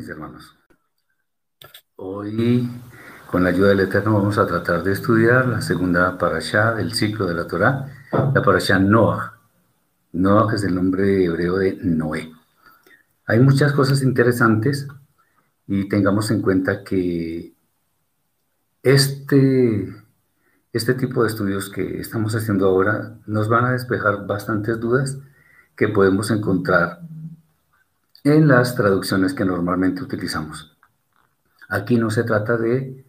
Mis hermanos. Hoy, con la ayuda del Eterno, vamos a tratar de estudiar la segunda parashá del ciclo de la Torá, la parashá Noah. Noah es el nombre hebreo de Noé. Hay muchas cosas interesantes y tengamos en cuenta que este, este tipo de estudios que estamos haciendo ahora nos van a despejar bastantes dudas que podemos encontrar en las traducciones que normalmente utilizamos. Aquí no se trata de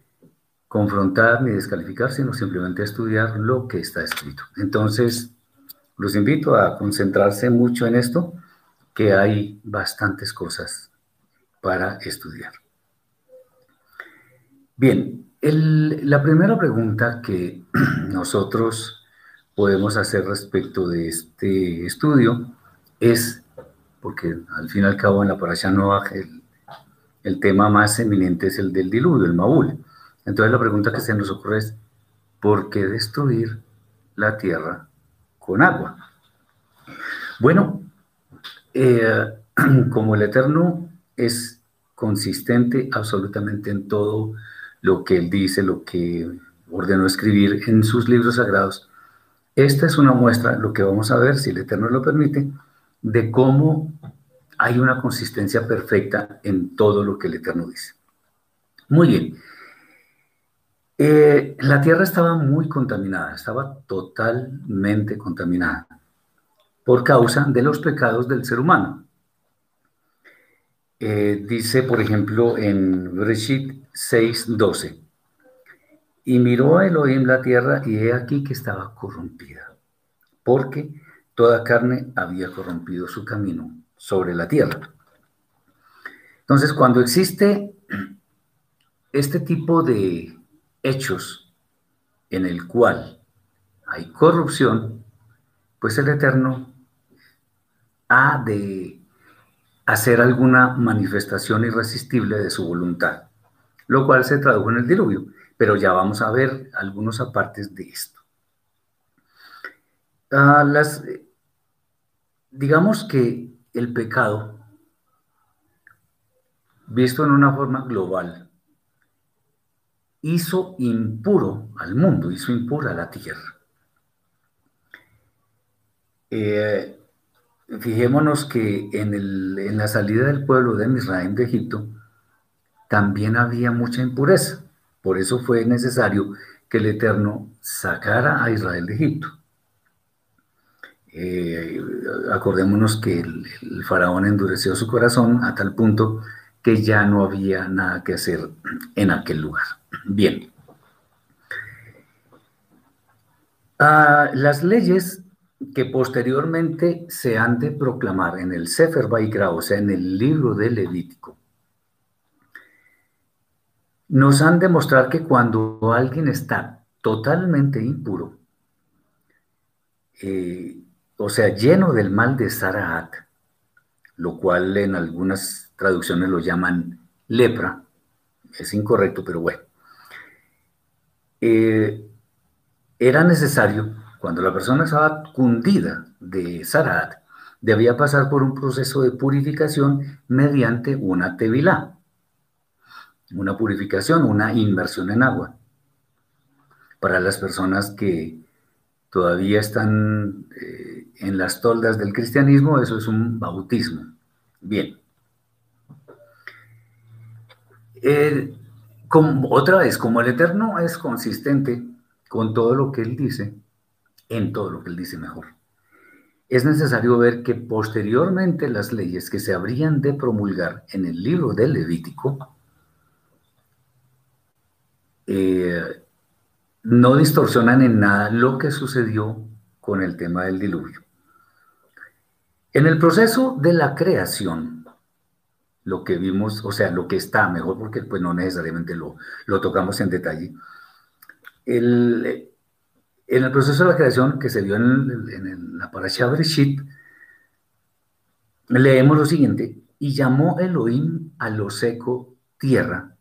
confrontar ni descalificar, sino simplemente estudiar lo que está escrito. Entonces, los invito a concentrarse mucho en esto, que hay bastantes cosas para estudiar. Bien, la primera pregunta que nosotros podemos hacer respecto de este estudio es, porque al fin y al cabo en la Parasha Noah el, el tema más eminente es el del diluvio, el Maúl. Entonces la pregunta que se nos ocurre es, ¿por qué destruir la tierra con agua? Bueno, eh, como el Eterno es consistente absolutamente en todo lo que él dice, lo que ordenó escribir en sus libros sagrados, esta es una muestra, lo que vamos a ver, si el Eterno lo permite, de cómo hay una consistencia perfecta en todo lo que el Eterno dice. Muy bien. Eh, la tierra estaba muy contaminada, estaba totalmente contaminada por causa de los pecados del ser humano. Eh, dice, por ejemplo, en Breshit 6:12, y miró a Elohim la tierra y he aquí que estaba corrompida, porque toda carne había corrompido su camino sobre la tierra. Entonces, cuando existe este tipo de hechos en el cual hay corrupción, pues el Eterno ha de hacer alguna manifestación irresistible de su voluntad, lo cual se tradujo en el diluvio, pero ya vamos a ver algunos apartes de esto. Las, digamos que el pecado, visto en una forma global, hizo impuro al mundo, hizo impura la tierra. Eh, fijémonos que en, en, la salida del pueblo de Misraim de Egipto también había mucha impureza. Por eso fue necesario que el Eterno sacara a Israel de Egipto. Eh, acordémonos que el, faraón endureció su corazón a tal punto que ya no había nada que hacer en aquel lugar. Bien. Ah, las leyes que posteriormente se han de proclamar en el Sefer Baikra, o sea, en el libro de Levítico, nos han de mostrar que cuando alguien está totalmente impuro, eh, o sea, lleno del mal de Sarahat, lo cual en algunas traducciones lo llaman lepra, es incorrecto, pero bueno. Eh, era necesario, cuando la persona estaba cundida de Sarahat, debía pasar por un proceso de purificación mediante una tevilá, una purificación, una inmersión en agua. Para las personas que todavía están eh, en las toldas del cristianismo, eso es un bautismo. Bien. como, otra vez, como el Eterno es consistente con todo lo que Él dice, en todo lo que Él dice mejor, es necesario ver que posteriormente las leyes que se habrían de promulgar en el libro del Levítico eh, no distorsionan en nada lo que sucedió con el tema del diluvio. En el proceso de la creación, lo que vimos, o sea, lo que está mejor, porque pues no necesariamente lo, lo tocamos en detalle, el, en el proceso de la creación que se dio en, en la Parashah Bereshit, leemos lo siguiente, y llamó Elohim a lo seco tierra,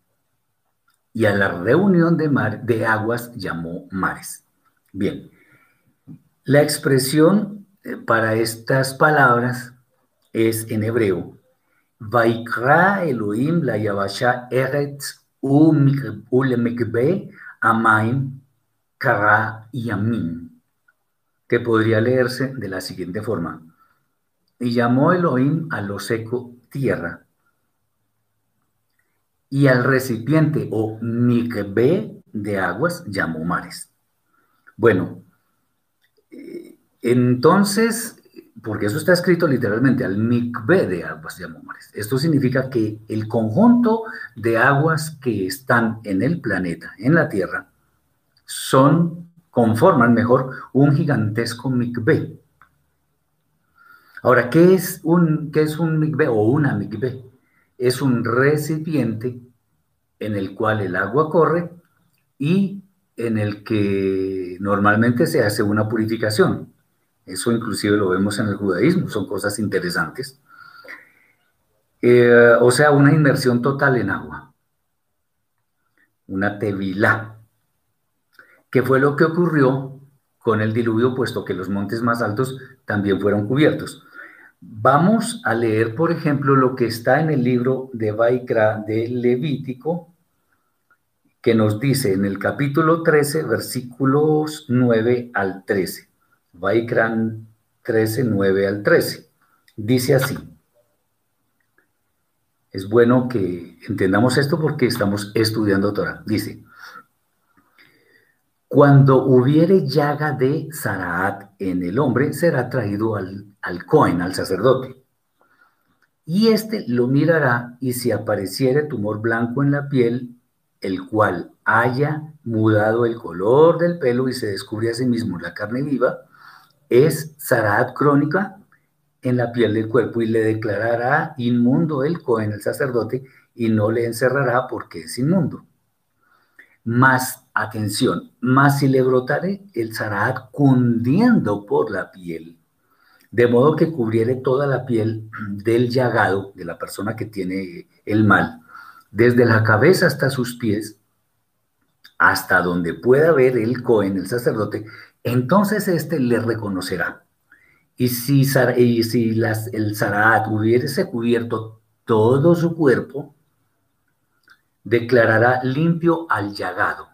y a la reunión de, mar, de aguas llamó mares. Bien, la expresión para estas palabras es en hebreo Vaikra Elohim la Yavasha Eretz Ulemekbe Amaim Kara Yamin, que podría leerse de la siguiente forma. Y llamó Elohim a lo seco tierra, y al recipiente o mikbe de aguas llamó mares. Bueno, entonces porque eso está escrito literalmente, al mikve de aguas de mares. Esto significa que el conjunto de aguas que están en el planeta, en la Tierra, son, conforman mejor, un gigantesco mikve. Ahora, ¿qué es un, qué es un mikve o una mikve? Es un recipiente en el cual el agua corre y en el que normalmente se hace una purificación. Eso inclusive lo vemos en el judaísmo, son cosas interesantes. Eh, o sea, una inmersión total en agua. Una tevilá. ¿Qué fue lo que ocurrió con el diluvio, puesto que los montes más altos también fueron cubiertos? Vamos a leer, por ejemplo, lo que está en el libro de Baikra de Levítico, que nos dice en el capítulo 13, versículos 9 al 13. Vaikran 13, 9 al 13. Dice así. Es bueno que entendamos esto porque estamos estudiando Torah. Dice, cuando hubiere llaga de Saraat en el hombre, será traído al, al Cohen, al sacerdote. Y éste lo mirará y si apareciere tumor blanco en la piel, el cual haya mudado el color del pelo y se descubre a sí mismo la carne viva, es Saraat crónica en la piel del cuerpo y le declarará inmundo el Cohen, el sacerdote, y no le encerrará porque es inmundo. Más, atención, más si le brotare el Saraat cundiendo por la piel, de modo que cubriere toda la piel del llagado, de la persona que tiene el mal, desde la cabeza hasta sus pies, hasta donde pueda ver el Cohen, el sacerdote, entonces éste le reconocerá. Y si, y si el Zaraat hubiese cubierto todo su cuerpo, declarará limpio al llagado.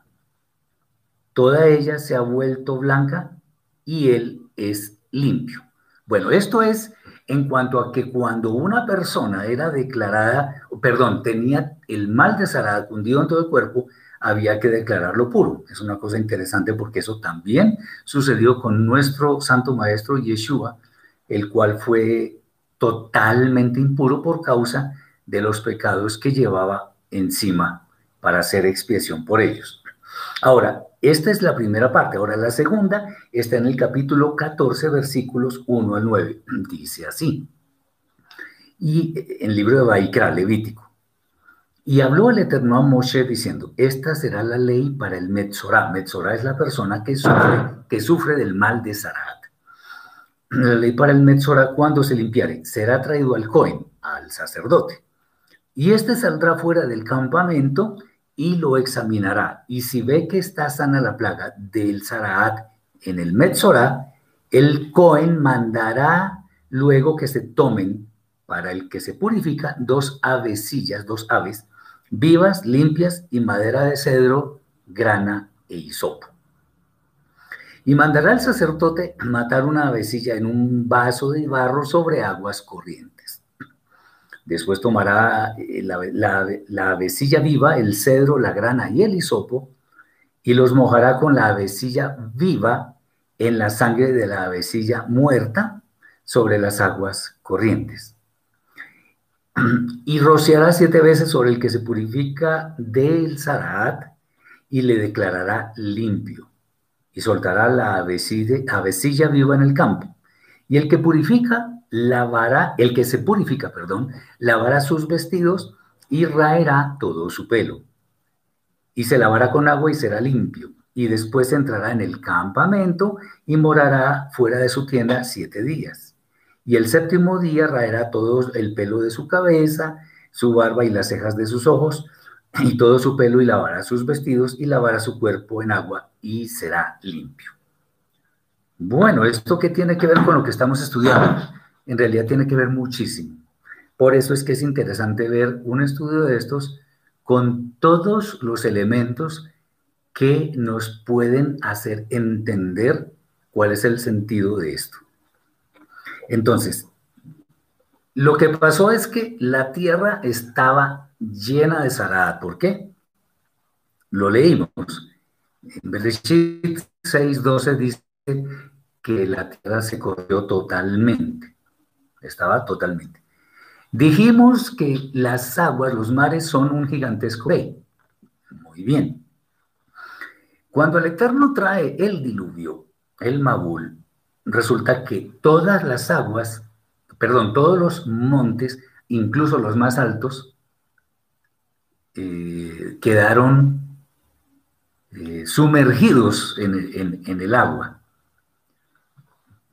Toda ella se ha vuelto blanca y él es limpio. Bueno, esto es en cuanto a que cuando una persona era declarada, perdón, tenía el mal de Zaraat hundido en todo el cuerpo, había que declararlo puro. Es una cosa interesante porque eso también sucedió con nuestro santo maestro Yeshua, el cual fue totalmente impuro por causa de los pecados que llevaba encima para hacer expiación por ellos. Ahora, esta es la primera parte. Ahora, la segunda está en el capítulo 14, versículos 1 al 9. Dice así. Y en el libro de Baikra, Levítico. Y habló el Eterno a Moshe diciendo, esta será la ley para el Metzorah. Metzorah es la persona que sufre, que sufre del mal de Sarat. La ley para el Metzorah, cuando se limpiare, será traído al Cohen, al sacerdote. Y éste saldrá fuera del campamento y lo examinará. Y si ve que está sana la plaga del Sarat en el Metzorah, el Cohen mandará luego que se tomen para el que se purifica dos avecillas, dos aves, vivas, limpias y madera de cedro, grana e hisopo. Y mandará al sacerdote matar una avecilla en un vaso de barro sobre aguas corrientes. Después tomará eh, la, la, avecilla viva, el cedro, la grana y el hisopo, y los mojará con la avecilla viva en la sangre de la avecilla muerta sobre las aguas corrientes y rociará siete veces sobre el que se purifica del Zaraat y le declarará limpio. Y soltará la avecilla, viva en el campo. Y el que purifica, lavará, el que se purifica, perdón, lavará sus vestidos y raerá todo su pelo. Y se lavará con agua y será limpio. Y después entrará en el campamento y morará fuera de su tienda siete días y el séptimo día raerá todo el pelo de su cabeza, su barba y las cejas de sus ojos, y todo su pelo, y lavará sus vestidos, y lavará su cuerpo en agua, y será limpio. Bueno, ¿esto qué tiene que ver con lo que estamos estudiando? En realidad tiene que ver muchísimo. Por eso es que es interesante ver un estudio de estos con todos los elementos que nos pueden hacer entender cuál es el sentido de esto. Entonces, lo que pasó es que la tierra estaba llena de Sarad. ¿Por qué? Lo leímos. En Bereshit 6.12 dice que la tierra se corrió totalmente. Estaba totalmente. Dijimos que las aguas, los mares, son un gigantesco rey. Muy bien. Cuando el Eterno trae el diluvio, el Mabul, resulta que todas las aguas, perdón, todos los montes, incluso los más altos, eh, quedaron eh, sumergidos en, en el agua.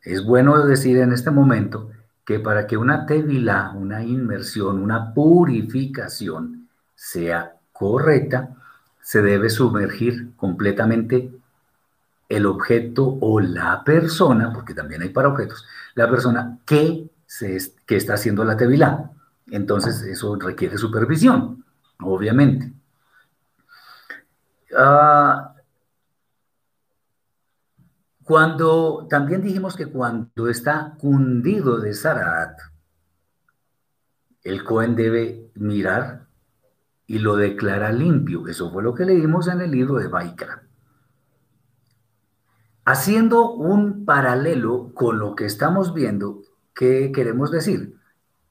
Es bueno decir en este momento que para que una tevila, una inmersión, una purificación sea correcta, se debe sumergir completamente el objeto o la persona, porque también hay para objetos, la persona que, se, que está haciendo la tevila. Entonces eso requiere supervisión, obviamente. Ah, cuando también dijimos que cuando está cundido de Sarat, el Cohen debe mirar y lo declara limpio. Eso fue lo que leímos en el libro de Baikra. Haciendo un paralelo con lo que estamos viendo, ¿qué queremos decir?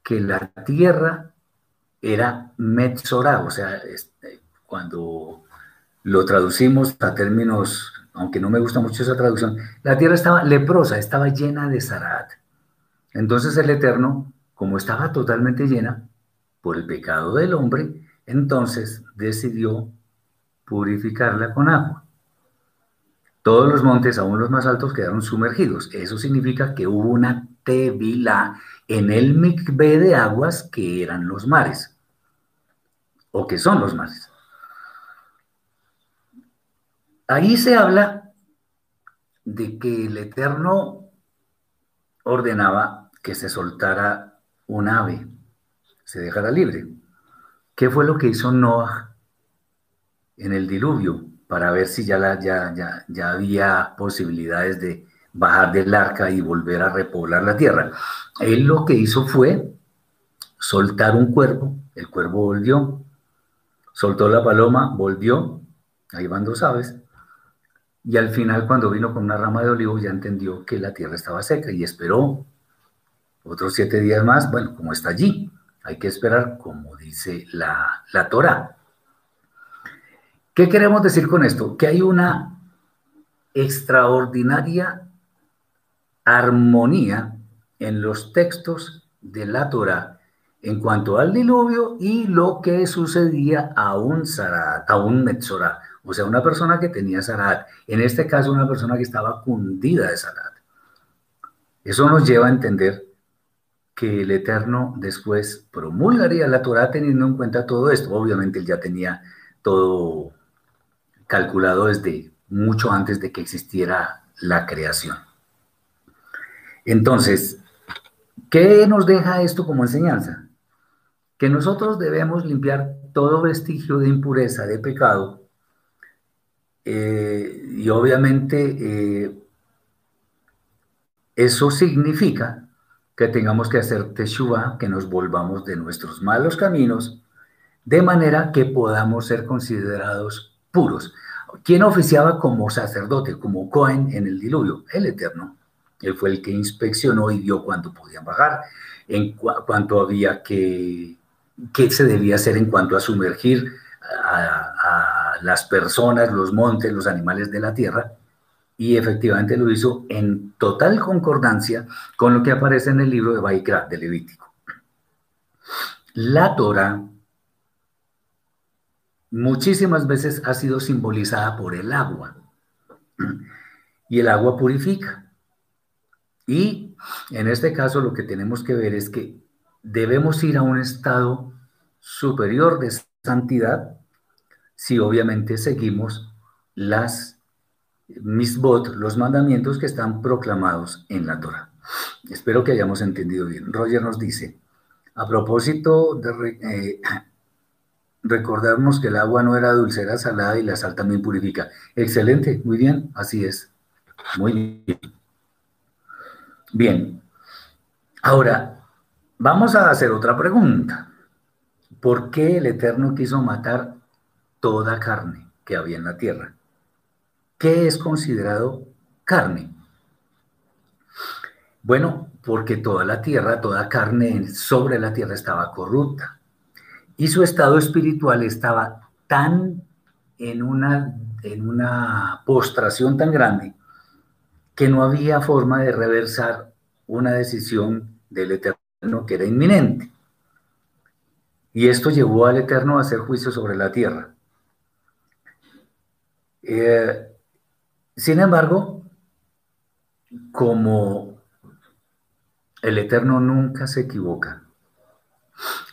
Que la tierra era Metzorah, o sea, este, cuando lo traducimos a términos aunque no me gusta mucho esa traducción, la tierra estaba leprosa, estaba llena de zarat. Entonces el Eterno, como estaba totalmente llena por el pecado del hombre, entonces decidió purificarla con agua. Todos los montes, aún los más altos, quedaron sumergidos. Eso significa que hubo una tevila en el mikve de aguas que eran los mares, o que son los mares. Ahí se habla de que el Eterno ordenaba que se soltara un ave, se dejara libre. ¿Qué fue lo que hizo Noah en el diluvio para ver si ya, había posibilidades de bajar del arca y volver a repoblar la tierra? Él lo que hizo fue soltar un cuervo, el cuervo volvió, soltó la paloma, volvió, ahí van dos aves, y al final, cuando vino con una rama de olivo, ya entendió que la tierra estaba seca y esperó otros siete días más. Bueno, como está allí, hay que esperar, como dice la, la Torah. ¿Qué queremos decir con esto? Que hay una extraordinaria armonía en los textos de la Torah en cuanto al diluvio y lo que sucedía a un Sarat, a un Metzorah, o sea, una persona que tenía Sarat, en este caso una persona que estaba cundida de Sarat. Eso nos lleva a entender que el Eterno después promulgaría la Torah teniendo en cuenta todo esto. Obviamente él ya tenía todo calculado desde mucho antes de que existiera la creación. Entonces, ¿qué nos deja esto como enseñanza? Que nosotros debemos limpiar todo vestigio de impureza, de pecado, eh, y obviamente eh, eso significa que tengamos que hacer teshuva, que nos volvamos de nuestros malos caminos, de manera que podamos ser considerados puros. ¿Quién oficiaba como sacerdote, como Cohen en el diluvio? El Eterno. Él fue el que inspeccionó y vio cuánto podían bajar, en cuánto había que, qué se debía hacer en cuanto a sumergir a las personas, los montes, los animales de la tierra, y efectivamente lo hizo en total concordancia con lo que aparece en el libro de Baikra, de Levítico. La Torah muchísimas veces ha sido simbolizada por el agua, y el agua purifica. Y en este caso lo que tenemos que ver es que debemos ir a un estado superior de santidad si obviamente seguimos las misbot, los mandamientos que están proclamados en la Torah. Espero que hayamos entendido bien. Roger nos dice, A propósito de eh, recordarnos que el agua no era dulcera, salada y la sal también purifica. Excelente, muy bien, así es. Muy bien. Bien, ahora vamos a hacer otra pregunta. ¿Por qué el Eterno quiso matar toda carne que había en la tierra? ¿Qué es considerado carne? Bueno, porque toda la tierra, toda carne sobre la tierra estaba corrupta y su estado espiritual estaba tan en una, en una postración tan grande que no había forma de reversar una decisión del Eterno que era inminente. Y esto llevó al Eterno a hacer juicio sobre la tierra. Eh, sin embargo, como el Eterno nunca se equivoca,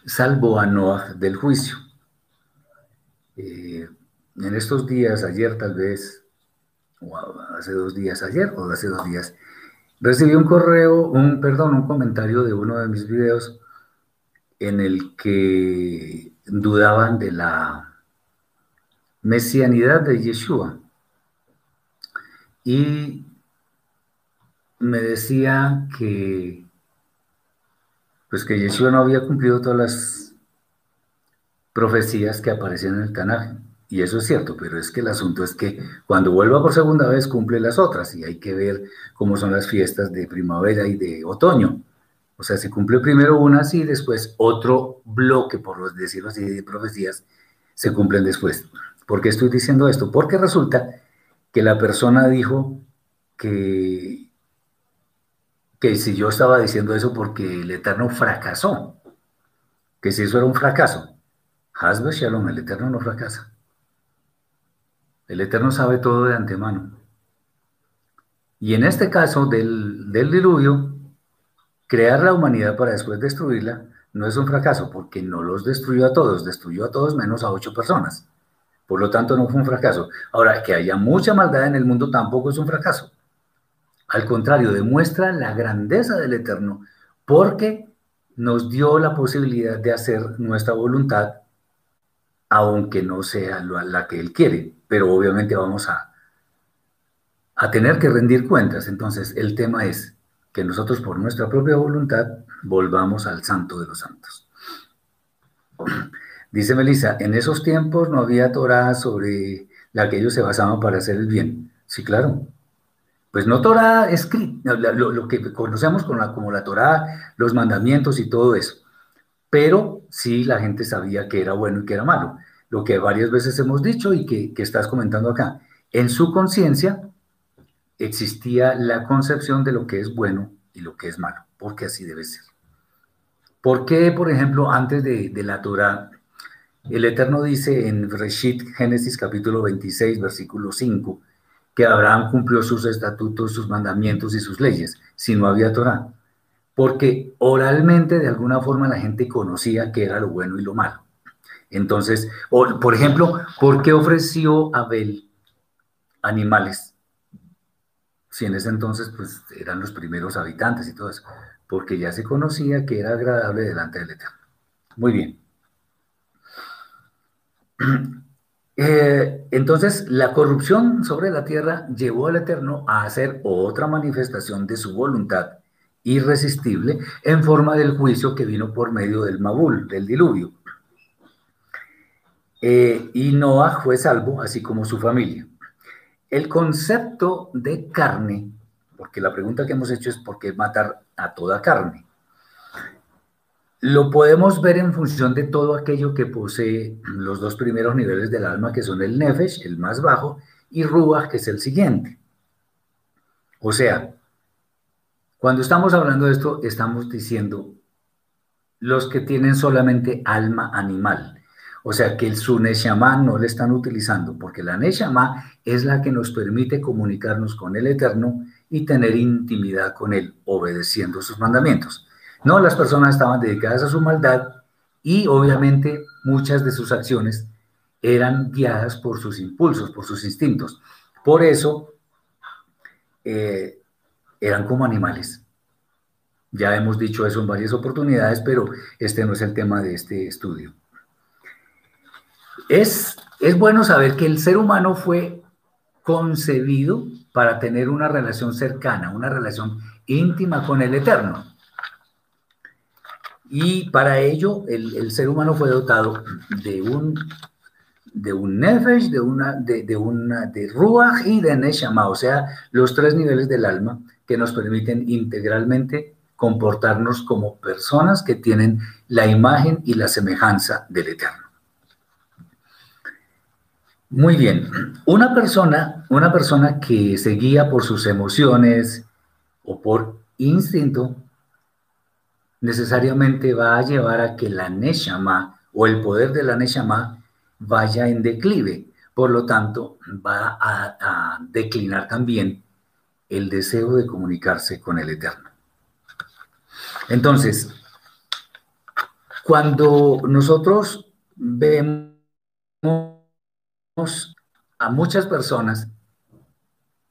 salvo a Noah del juicio. Eh, en estos días, ayer tal vez, o hace dos días, ayer o hace dos días, recibí un correo, un, perdón, un comentario de uno de mis videos en el que dudaban de la mesianidad de Yeshua. Y me decía que pues que Yeshua no había cumplido todas las profecías que aparecen en el Tanaj. Y eso es cierto, pero es que el asunto es que cuando vuelva por segunda vez cumple las otras y hay que ver cómo son las fiestas de primavera y de otoño. O sea, se cumple primero una y después otro bloque, por decirlo así, de profecías se cumplen después. ¿Por qué estoy diciendo esto? Porque resulta que la persona dijo que que si yo estaba diciendo eso porque el Eterno fracasó, que si eso era un fracaso, Hasbe Shalom, el Eterno no fracasa. El Eterno sabe todo de antemano. Y en este caso del, del diluvio, crear la humanidad para después destruirla no es un fracaso, porque no los destruyó a todos, destruyó a todos menos a ocho personas. Por lo tanto, no fue un fracaso. Ahora, que haya mucha maldad en el mundo tampoco es un fracaso. Al contrario, demuestra la grandeza del Eterno porque nos dio la posibilidad de hacer nuestra voluntad, aunque no sea la que Él quiere, pero obviamente vamos a, a tener que rendir cuentas. Entonces, el tema es que nosotros por nuestra propia voluntad volvamos al santo de los santos. Dice Melissa, en esos tiempos no había Torah sobre la que ellos se basaban para hacer el bien. Sí, claro, pues no Torah escrita, lo, que conocemos como la Torah, los mandamientos y todo eso. Pero sí la gente sabía que era bueno y que era malo. Lo que varias veces hemos dicho y que, que estás comentando acá. En su conciencia existía la concepción de lo que es bueno y lo que es malo, porque así debe ser. ¿Por qué, por ejemplo, antes de, de la Torah, el Eterno dice en Reshit, Génesis capítulo 26, versículo 5, que Abraham cumplió sus estatutos, sus mandamientos y sus leyes, si no había Torah. Porque oralmente, de alguna forma, la gente conocía que era lo bueno y lo malo. Entonces, por ejemplo, ¿por qué ofreció Abel animales? Si en ese entonces pues, eran los primeros habitantes y todo eso. Porque ya se conocía que era agradable delante del Eterno. Muy bien. Eh, entonces, la corrupción sobre la tierra llevó al Eterno a hacer otra manifestación de su voluntad irresistible en forma del juicio que vino por medio del Mabul, del diluvio. Eh, y Noah fue salvo, así como su familia. El concepto de carne, porque la pregunta que hemos hecho es por qué matar a toda carne lo podemos ver en función de todo aquello que posee los dos primeros niveles del alma, que son el Nefesh, el más bajo, y Ruach, que es el siguiente. O sea, cuando estamos hablando de esto, estamos diciendo los que tienen solamente alma animal. O sea, que el su Neshama no le están utilizando, porque la Neshama es la que nos permite comunicarnos con el Eterno y tener intimidad con Él, obedeciendo sus mandamientos. No, las personas estaban dedicadas a su maldad y obviamente muchas de sus acciones eran guiadas por sus impulsos, por sus instintos. Por eso eh, eran como animales. Ya hemos dicho eso en varias oportunidades, pero este no es el tema de este estudio. Es, es bueno saber que el ser humano fue concebido para tener una relación cercana, una relación íntima con el Eterno. Y para ello el, ser humano fue dotado de un, de un nefesh, de una, de, una, de ruach y de neshama, o sea, los tres niveles del alma que nos permiten integralmente comportarnos como personas que tienen la imagen y la semejanza del Eterno. Muy bien, una persona, una persona que se guía por sus emociones o por instinto, necesariamente va a llevar a que la Neshama o el poder de la Neshama vaya en declive. Por lo tanto, va a, a declinar también el deseo de comunicarse con el Eterno. Entonces, cuando nosotros vemos a muchas personas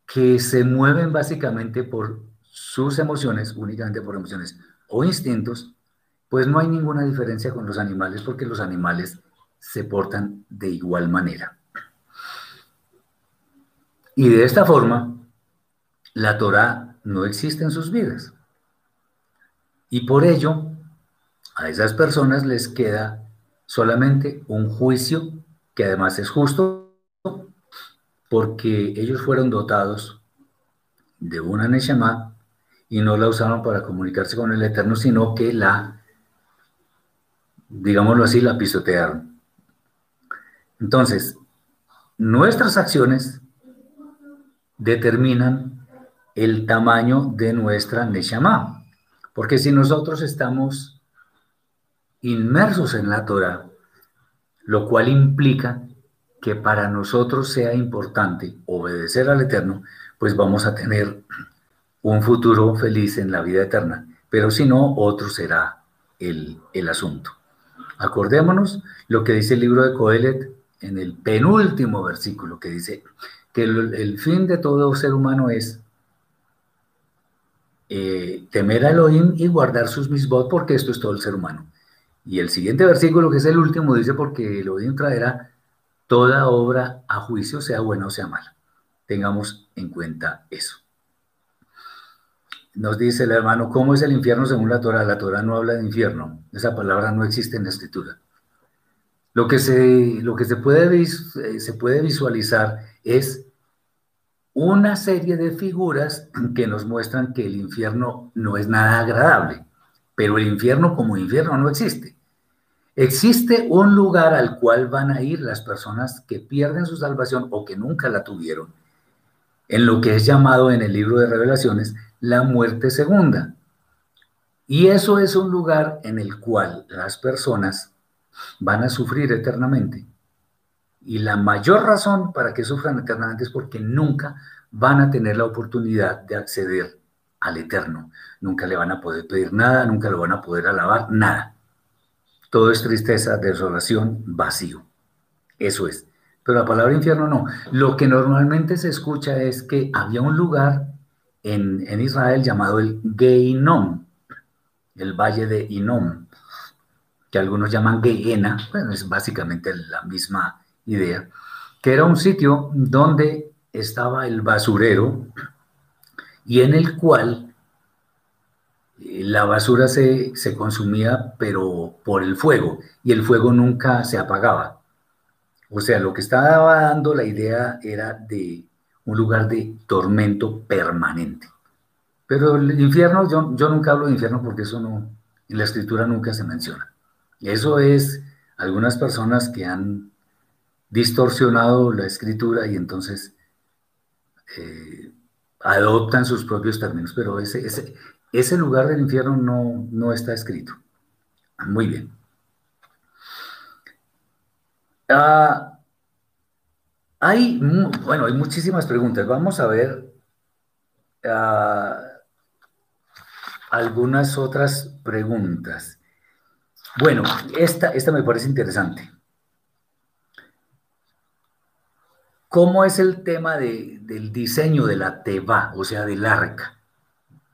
que se mueven básicamente por sus emociones, únicamente por emociones o instintos, pues no hay ninguna diferencia con los animales porque los animales se portan de igual manera. Y de esta forma, la Torah no existe en sus vidas. Y por ello, a esas personas les queda solamente un juicio que además es justo porque ellos fueron dotados de una Neshama y no la usaron para comunicarse con el Eterno, sino que la, digámoslo así, la pisotearon. Entonces, nuestras acciones determinan el tamaño de nuestra Neshama, porque si nosotros estamos inmersos en la Torah, lo cual implica que para nosotros sea importante obedecer al Eterno, pues vamos a tener un futuro feliz en la vida eterna, pero si no, otro será el, asunto. Acordémonos lo que dice el libro de Coelet en el penúltimo versículo, que dice que el, fin de todo ser humano es eh, temer a Elohim y guardar sus misbot, porque esto es todo el ser humano. Y el siguiente versículo, que es el último, dice, porque el odio traerá toda obra a juicio, sea buena o sea mala. Tengamos en cuenta eso. Nos dice el hermano, ¿cómo es el infierno según la Torah? La Torah no habla de infierno. Esa palabra no existe en la escritura. Lo que se, lo que se, puede, eh, se puede visualizar es una serie de figuras que nos muestran que el infierno no es nada agradable. Pero el infierno como infierno no existe. Existe un lugar al cual van a ir las personas que pierden su salvación o que nunca la tuvieron, en lo que es llamado en el libro de revelaciones la muerte segunda. Y eso es un lugar en el cual las personas van a sufrir eternamente. Y la mayor razón para que sufran eternamente es porque nunca van a tener la oportunidad de acceder al Eterno. Nunca le van a poder pedir nada, nunca lo van a poder alabar, nada. Todo es tristeza, desolación, vacío. Eso es. Pero la palabra infierno no. Lo que normalmente se escucha es que había un lugar en, Israel llamado el Geinom, el valle de Inom, que algunos llaman Gehenna, bueno, es básicamente la misma idea, que era un sitio donde estaba el basurero y en el cual eh, la basura se, consumía, pero por el fuego, y el fuego nunca se apagaba. O sea, lo que estaba dando la idea era de un lugar de tormento permanente. Pero el infierno, yo, yo nunca hablo de infierno porque eso no, en la escritura nunca se menciona. Eso es algunas personas que han distorsionado la escritura y entonces eh, adoptan sus propios términos, pero ese, ese, ese lugar del infierno no, no está escrito. Muy bien. Ah, hay, bueno, hay muchísimas preguntas. Vamos a ver ah, algunas otras preguntas. Bueno, esta, esta me parece interesante. ¿Cómo es el tema del diseño de la Teba, o sea, del arca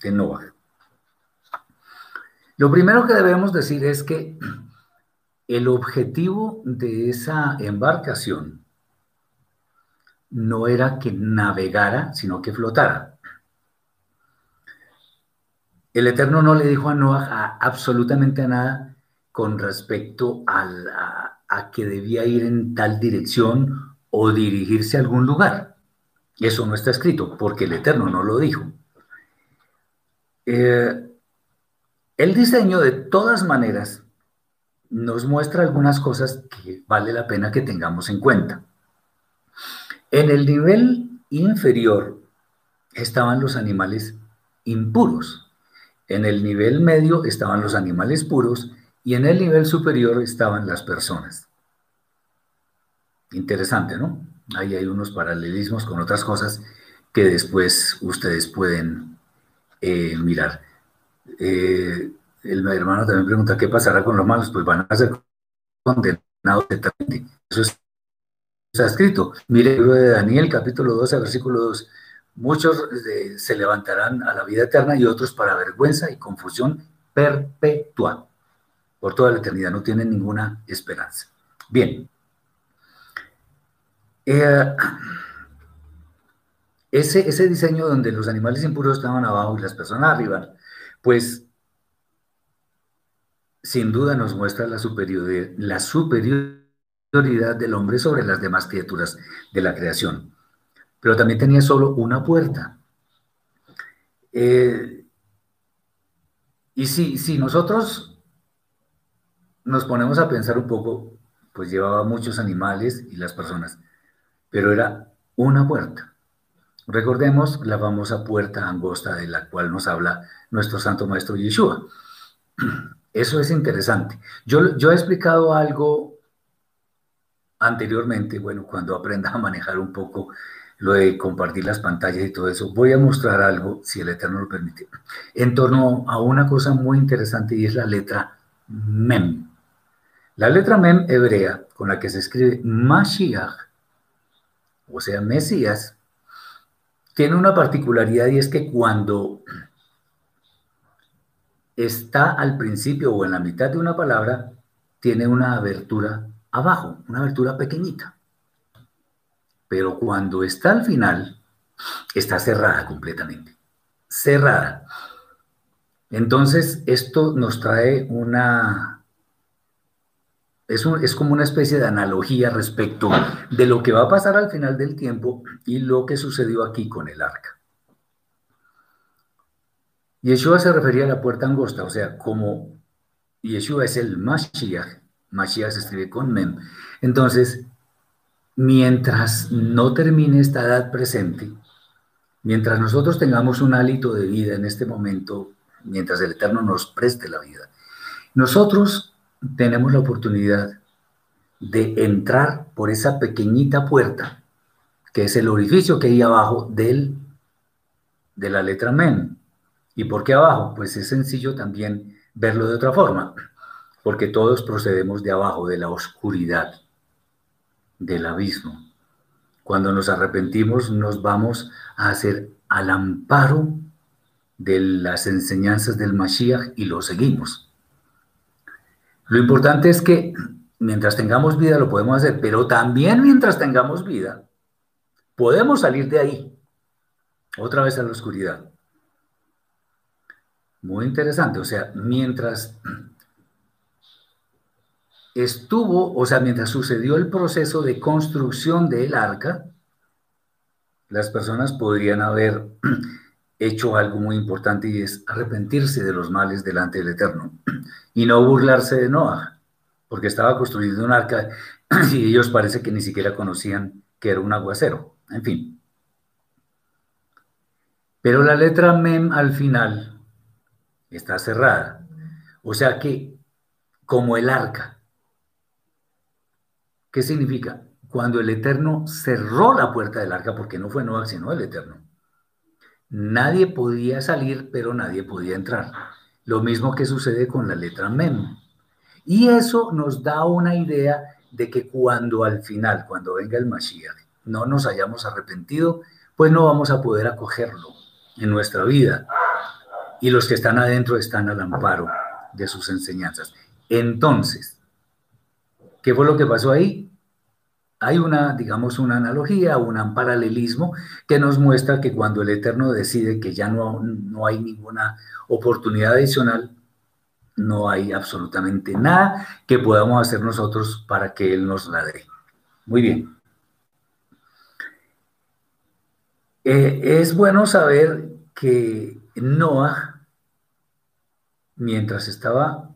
de Noah? Lo primero que debemos decir es que el objetivo de esa embarcación no era que navegara, sino que flotara. El Eterno no le dijo a Noah absolutamente nada con respecto a, que debía ir en tal dirección o dirigirse a algún lugar. Eso no está escrito, porque el Eterno no lo dijo. Eh, el diseño, de todas maneras, nos muestra algunas cosas que vale la pena que tengamos en cuenta. En el nivel inferior estaban los animales impuros, en el nivel medio estaban los animales puros y en el nivel superior estaban las personas. Interesante, ¿no? Ahí hay unos paralelismos con otras cosas que después ustedes pueden eh, mirar. Eh, el hermano también pregunta qué pasará con los malos, pues van a ser condenados eternamente. Eso está escrito. Mire el libro de Daniel, capítulo 12, versículo 2. Muchos eh, se levantarán a la vida eterna y otros para vergüenza y confusión perpetua. Por toda la eternidad, no tienen ninguna esperanza. Bien. Eh, ese, ese diseño donde los animales impuros estaban abajo y las personas arriba, pues sin duda nos muestra la superioridad, la superioridad del hombre sobre las demás criaturas de la creación. Pero también tenía solo una puerta. Eh, y si, si nosotros nos ponemos a pensar un poco, pues llevaba muchos animales y las personas, pero era una puerta. Recordemos la famosa puerta angosta de la cual nos habla nuestro Santo Maestro Yeshua. Eso es interesante. Yo, yo he explicado algo anteriormente, bueno, cuando aprenda a manejar un poco lo de compartir las pantallas y todo eso, voy a mostrar algo, si el Eterno lo permite, en torno a una cosa muy interesante y es la letra Mem. La letra Mem hebrea, con la que se escribe Mashiach, o sea, Mesías, tiene una particularidad y es que cuando está al principio o en la mitad de una palabra, tiene una abertura abajo, una abertura pequeñita. Pero cuando está al final, está cerrada completamente. Cerrada. Entonces, esto nos trae una... Es, es como una especie de analogía respecto de lo que va a pasar al final del tiempo y lo que sucedió aquí con el arca. Yeshua se refería a la puerta angosta, o sea, como Yeshua es el Mashiach, Mashiach se escribe con Mem. Entonces, mientras no termine esta edad presente, mientras nosotros tengamos un hálito de vida en este momento, mientras el Eterno nos preste la vida, nosotros tenemos la oportunidad de entrar por esa pequeñita puerta, que es el orificio que hay abajo del, de la letra Mem. ¿Y por qué abajo? Pues es sencillo también verlo de otra forma, porque todos procedemos de abajo, de la oscuridad, del abismo. Cuando nos arrepentimos nos vamos a hacer al amparo de las enseñanzas del Mashiach y lo seguimos. Lo importante es que mientras tengamos vida lo podemos hacer, pero también mientras tengamos vida podemos salir de ahí, otra vez a la oscuridad. Muy interesante, o sea, mientras estuvo, o sea, mientras sucedió el proceso de construcción del arca, las personas podrían haber hecho algo muy importante y es arrepentirse de los males delante del Eterno y no burlarse de Noah, porque estaba construyendo un arca y ellos parece que ni siquiera conocían que era un aguacero, en fin. Pero la letra Mem al final está cerrada. O sea que, como el arca, ¿qué significa? Cuando el Eterno cerró la puerta del arca, porque no fue Noah, sino el Eterno, nadie podía salir, pero nadie podía entrar. Lo mismo que sucede con la letra Mem. Y eso nos da una idea de que cuando al final, cuando venga el Mashiach, no nos hayamos arrepentido, pues no vamos a poder acogerlo en nuestra vida y los que están adentro están al amparo de sus enseñanzas. Entonces, ¿qué fue lo que pasó ahí? Hay una, digamos, una analogía, un paralelismo que nos muestra que cuando el Eterno decide que ya no, no hay ninguna oportunidad adicional, no hay absolutamente nada que podamos hacer nosotros para que Él nos la dé. Muy bien. Eh, es bueno saber que Noah, mientras estaba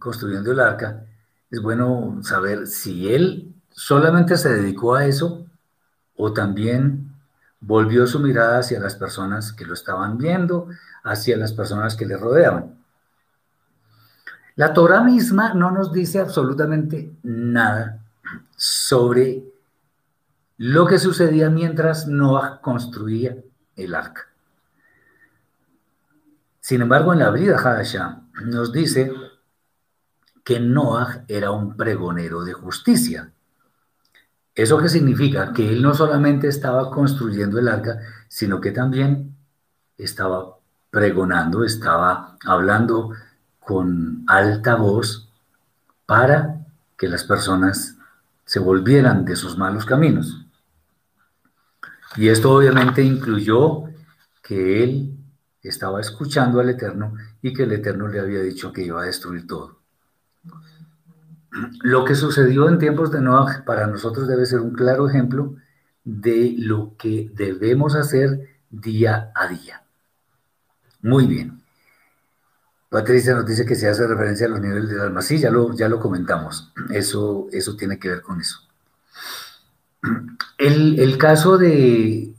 construyendo el arca, es bueno saber si él solamente se dedicó a eso o también volvió su mirada hacia las personas que lo estaban viendo, hacia las personas que le rodeaban. La Torah misma no nos dice absolutamente nada sobre lo que sucedía mientras Noah construía el arca. Sin embargo, en la Brida Hadashah nos dice que Noah era un pregonero de justicia. ¿Eso qué significa? Que él no solamente estaba construyendo el arca, sino que también estaba pregonando, estaba hablando con alta voz para que las personas se volvieran de sus malos caminos. Y esto obviamente incluyó que él estaba escuchando al Eterno y que el Eterno le había dicho que iba a destruir todo. Lo que sucedió en tiempos de Noah para nosotros debe ser un claro ejemplo de lo que debemos hacer día a día. Muy bien. Patricia nos dice que se hace referencia a los niveles del alma. Sí, ya lo, ya lo comentamos. Eso, eso tiene que ver con eso. El, caso de,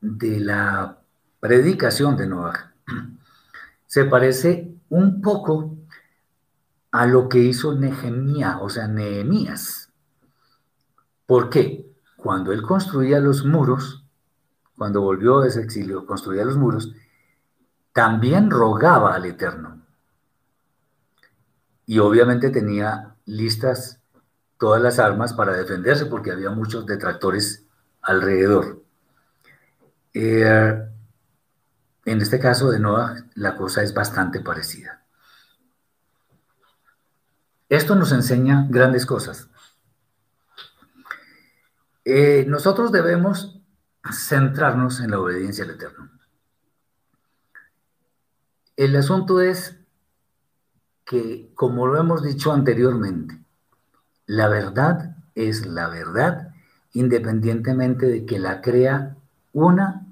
de la predicación de Noah se parece un poco a lo que hizo Nehemías, o sea, Nehemías. ¿Por qué? Cuando él construía los muros, cuando volvió de ese exilio, construía los muros, también rogaba al Eterno. Y obviamente tenía listas todas las armas para defenderse porque había muchos detractores alrededor. Eh, en este caso de Noah, la cosa es bastante parecida. Esto nos enseña grandes cosas. Eh, nosotros debemos centrarnos en la obediencia al Eterno. El asunto es que, como lo hemos dicho anteriormente, la verdad es la verdad independientemente de que la crea una,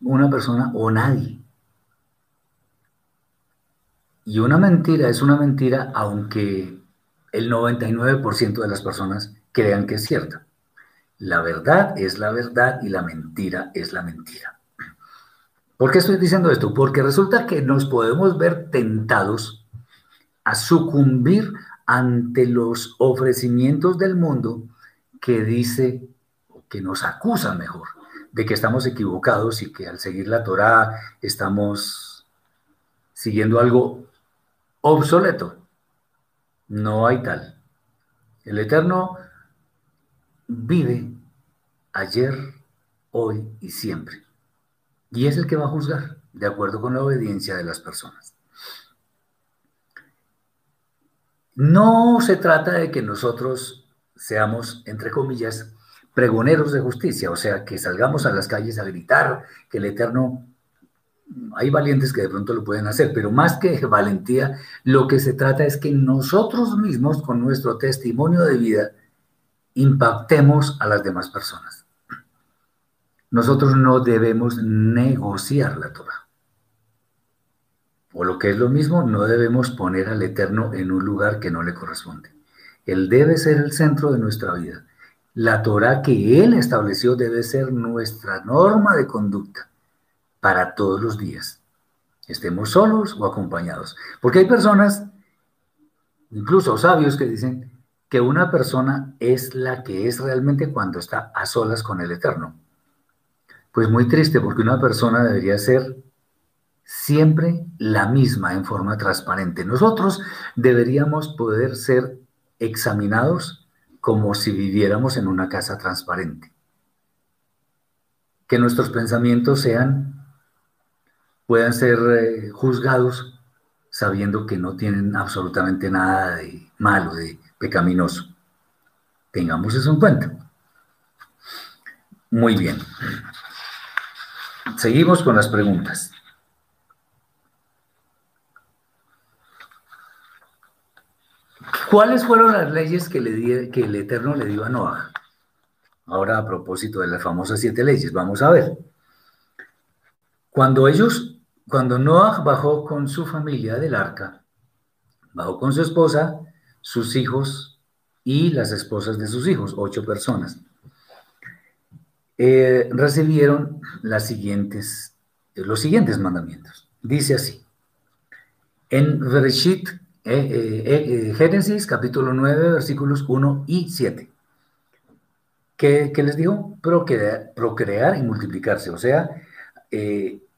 una persona o nadie. Y una mentira es una mentira aunque el 99% de las personas crean que es cierta. La verdad es la verdad y la mentira es la mentira. ¿Por qué estoy diciendo esto? Porque resulta que nos podemos ver tentados a sucumbir ante los ofrecimientos del mundo que dice, que nos acusa mejor, de que estamos equivocados y que al seguir la Torá estamos siguiendo algo obsoleto. No hay tal. El Eterno vive ayer, hoy y siempre. Y es el que va a juzgar, de acuerdo con la obediencia de las personas. No se trata de que nosotros seamos, entre comillas, pregoneros de justicia, o sea, que salgamos a las calles a gritar que el Eterno, hay valientes que de pronto lo pueden hacer, pero más que valentía, lo que se trata es que nosotros mismos, con nuestro testimonio de vida, impactemos a las demás personas. Nosotros no debemos negociar la Torah. O lo que es lo mismo, no debemos poner al Eterno en un lugar que no le corresponde. Él debe ser el centro de nuestra vida. La Torah que Él estableció debe ser nuestra norma de conducta para todos los días, estemos solos o acompañados. Porque hay personas, incluso sabios, que dicen que una persona es la que es realmente cuando está a solas con el Eterno. Pues muy triste, porque una persona debería ser siempre la misma en forma transparente. Nosotros deberíamos poder ser examinados como si viviéramos en una casa transparente. Que nuestros pensamientos sean, puedan ser eh, juzgados sabiendo que no tienen absolutamente nada de malo, de pecaminoso. Tengamos eso en cuenta. Muy bien. Seguimos con las preguntas. ¿Cuáles fueron las leyes que, le que el Eterno le dio a Noah? Ahora a propósito de las famosas siete leyes, vamos a ver. Cuando ellos, cuando Noah bajó con su familia del arca, bajó con su esposa, sus hijos y las esposas de sus hijos, ocho personas, eh, recibieron las siguientes, los siguientes mandamientos. Dice así, en Bereshit, eh, eh, Génesis capítulo 9, versículos 1 y 7. ¿Qué, les? Procrear, procrear, y multiplicarse. O sea,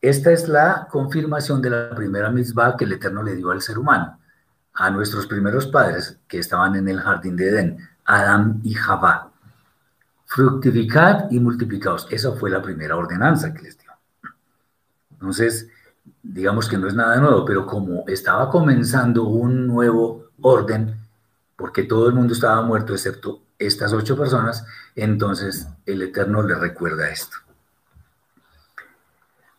esta es la confirmación de la primera mitzvah que el Eterno le dio al ser humano a nuestros primeros padres que estaban en el jardín de Edén, Adán y Jabá. Fructificad y multiplicaos. Esa fue la primera ordenanza que les dio. Entonces, digamos que no es nada nuevo, pero como estaba comenzando un nuevo orden, porque todo el mundo estaba muerto excepto estas ocho personas, entonces el Eterno le recuerda esto.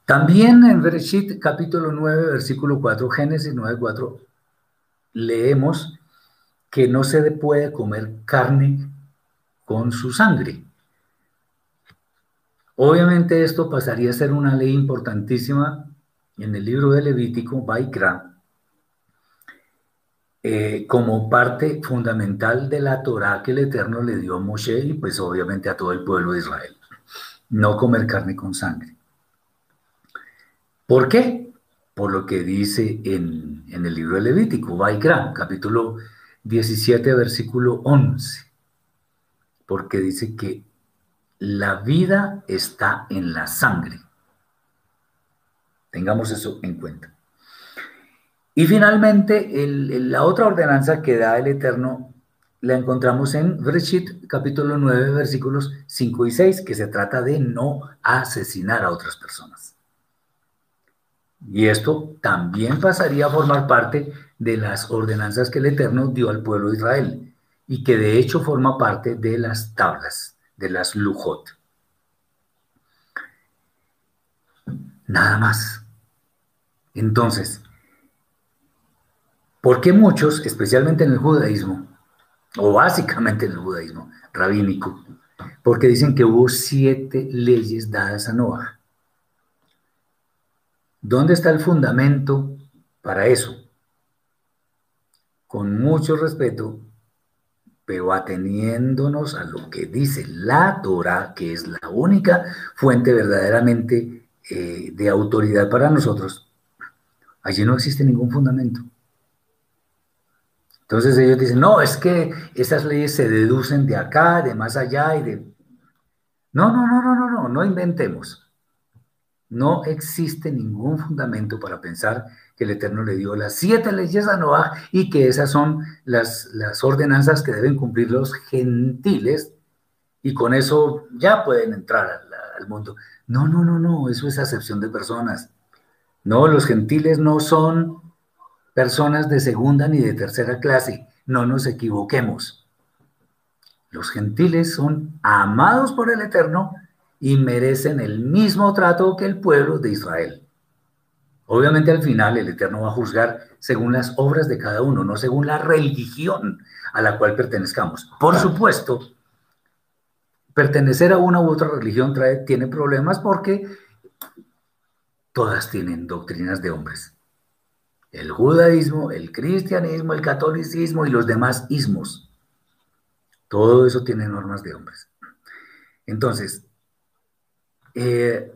También en Bereshit capítulo 9, versículo 4, Génesis 9, 4, leemos que no se puede comer carne con su sangre. Obviamente esto pasaría a ser una ley importantísima en el libro de Levítico, Baikra, eh, como parte fundamental de la Torá que el Eterno le dio a Moshe y pues obviamente a todo el pueblo de Israel. No comer carne con sangre. ¿Por qué? por lo que dice en, el libro de Levítico, Vaikra, capítulo 17, versículo 11, porque dice que la vida está en la sangre. Tengamos eso en cuenta. Y finalmente, la otra ordenanza que da el Eterno la encontramos en Breshit, capítulo 9, versículos 5 y 6, que se trata de no asesinar a otras personas. Y esto también pasaría a formar parte de las ordenanzas que el Eterno dio al pueblo de Israel y que de hecho forma parte de las tablas, de las lujot. Nada más. Entonces, ¿por qué muchos, especialmente en el judaísmo, o básicamente en el judaísmo rabínico, porque dicen que hubo siete leyes dadas a Noah? ¿Dónde está el fundamento para eso? Con mucho respeto, pero ateniéndonos a lo que dice la Torah, que es la única fuente verdaderamente eh, de autoridad para nosotros, allí no existe ningún fundamento. Entonces ellos dicen, no, es que esas leyes se deducen de acá, de más allá y de... No, no, no, no, no, no, no inventemos. No existe ningún fundamento para pensar que el Eterno le dio las siete leyes a Noah y que esas son las, ordenanzas que deben cumplir los gentiles y con eso ya pueden entrar al, al mundo. No, no, no, no, eso es acepción de personas. No, los gentiles no son personas de segunda ni de tercera clase. No nos equivoquemos. Los gentiles son amados por el Eterno y merecen el mismo trato que el pueblo de Israel. Obviamente al final el Eterno va a juzgar según las obras de cada uno, no según la religión a la cual pertenezcamos. Por supuesto, pertenecer a una u otra religión trae, tiene problemas porque todas tienen doctrinas de hombres. El judaísmo, el cristianismo, el catolicismo y los demás ismos. Todo eso tiene normas de hombres. Entonces, eh,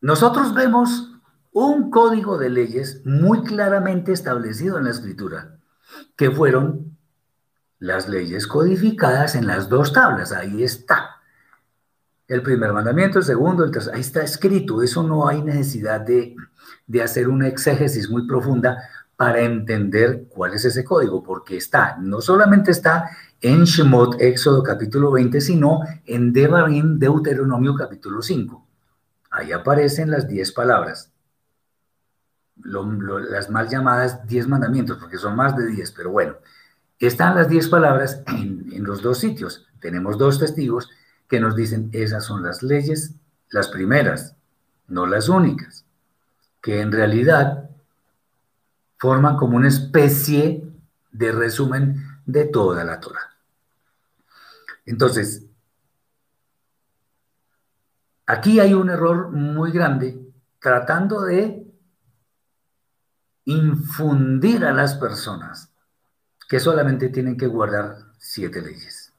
nosotros vemos un código de leyes muy claramente establecido en la escritura, que fueron las leyes codificadas en las dos tablas. Ahí está. El primer mandamiento, el segundo, el tercero. Ahí está escrito. Eso no hay necesidad de, de hacer una exégesis muy profunda para entender cuál es ese código, porque está, no solamente está en Shemot, Éxodo capítulo 20, sino en Devarim, Deuteronomio capítulo 5. Ahí aparecen las 10 palabras. las mal llamadas diez mandamientos, porque son más de diez, pero bueno, están las diez palabras en, en los dos sitios. Tenemos dos testigos que nos dicen esas son las leyes, las primeras, no las únicas, que en realidad forman como una especie de resumen de toda la Torah. Entonces, aquí hay un error muy grande tratando de infundir a las personas que solamente tienen que guardar siete leyes.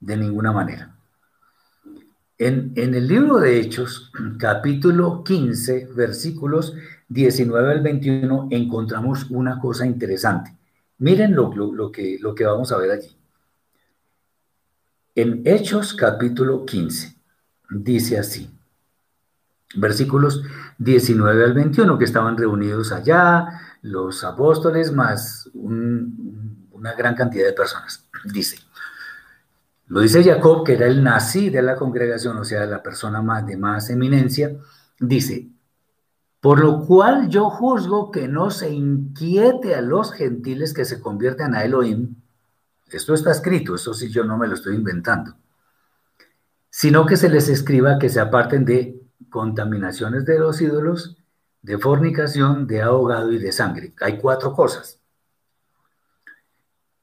De ninguna manera. En, el libro de Hechos, capítulo 15, versículos 19 al 21, encontramos una cosa interesante. Miren lo, lo, que, lo que vamos a ver allí. En Hechos, capítulo 15, dice así, versículos 19 al 21, que estaban reunidos allá, los apóstoles más una gran cantidad de personas. Dice, lo dice Jacob, que era el nací de la congregación, o sea, la persona más de más eminencia, dice, por lo cual yo juzgo que no se inquiete a los gentiles que se conviertan a Elohim. Esto está escrito, esto sí yo no me lo estoy inventando. Sino que se les escriba que se aparten de contaminaciones de los ídolos, de fornicación, de ahogado y de sangre. Hay cuatro cosas.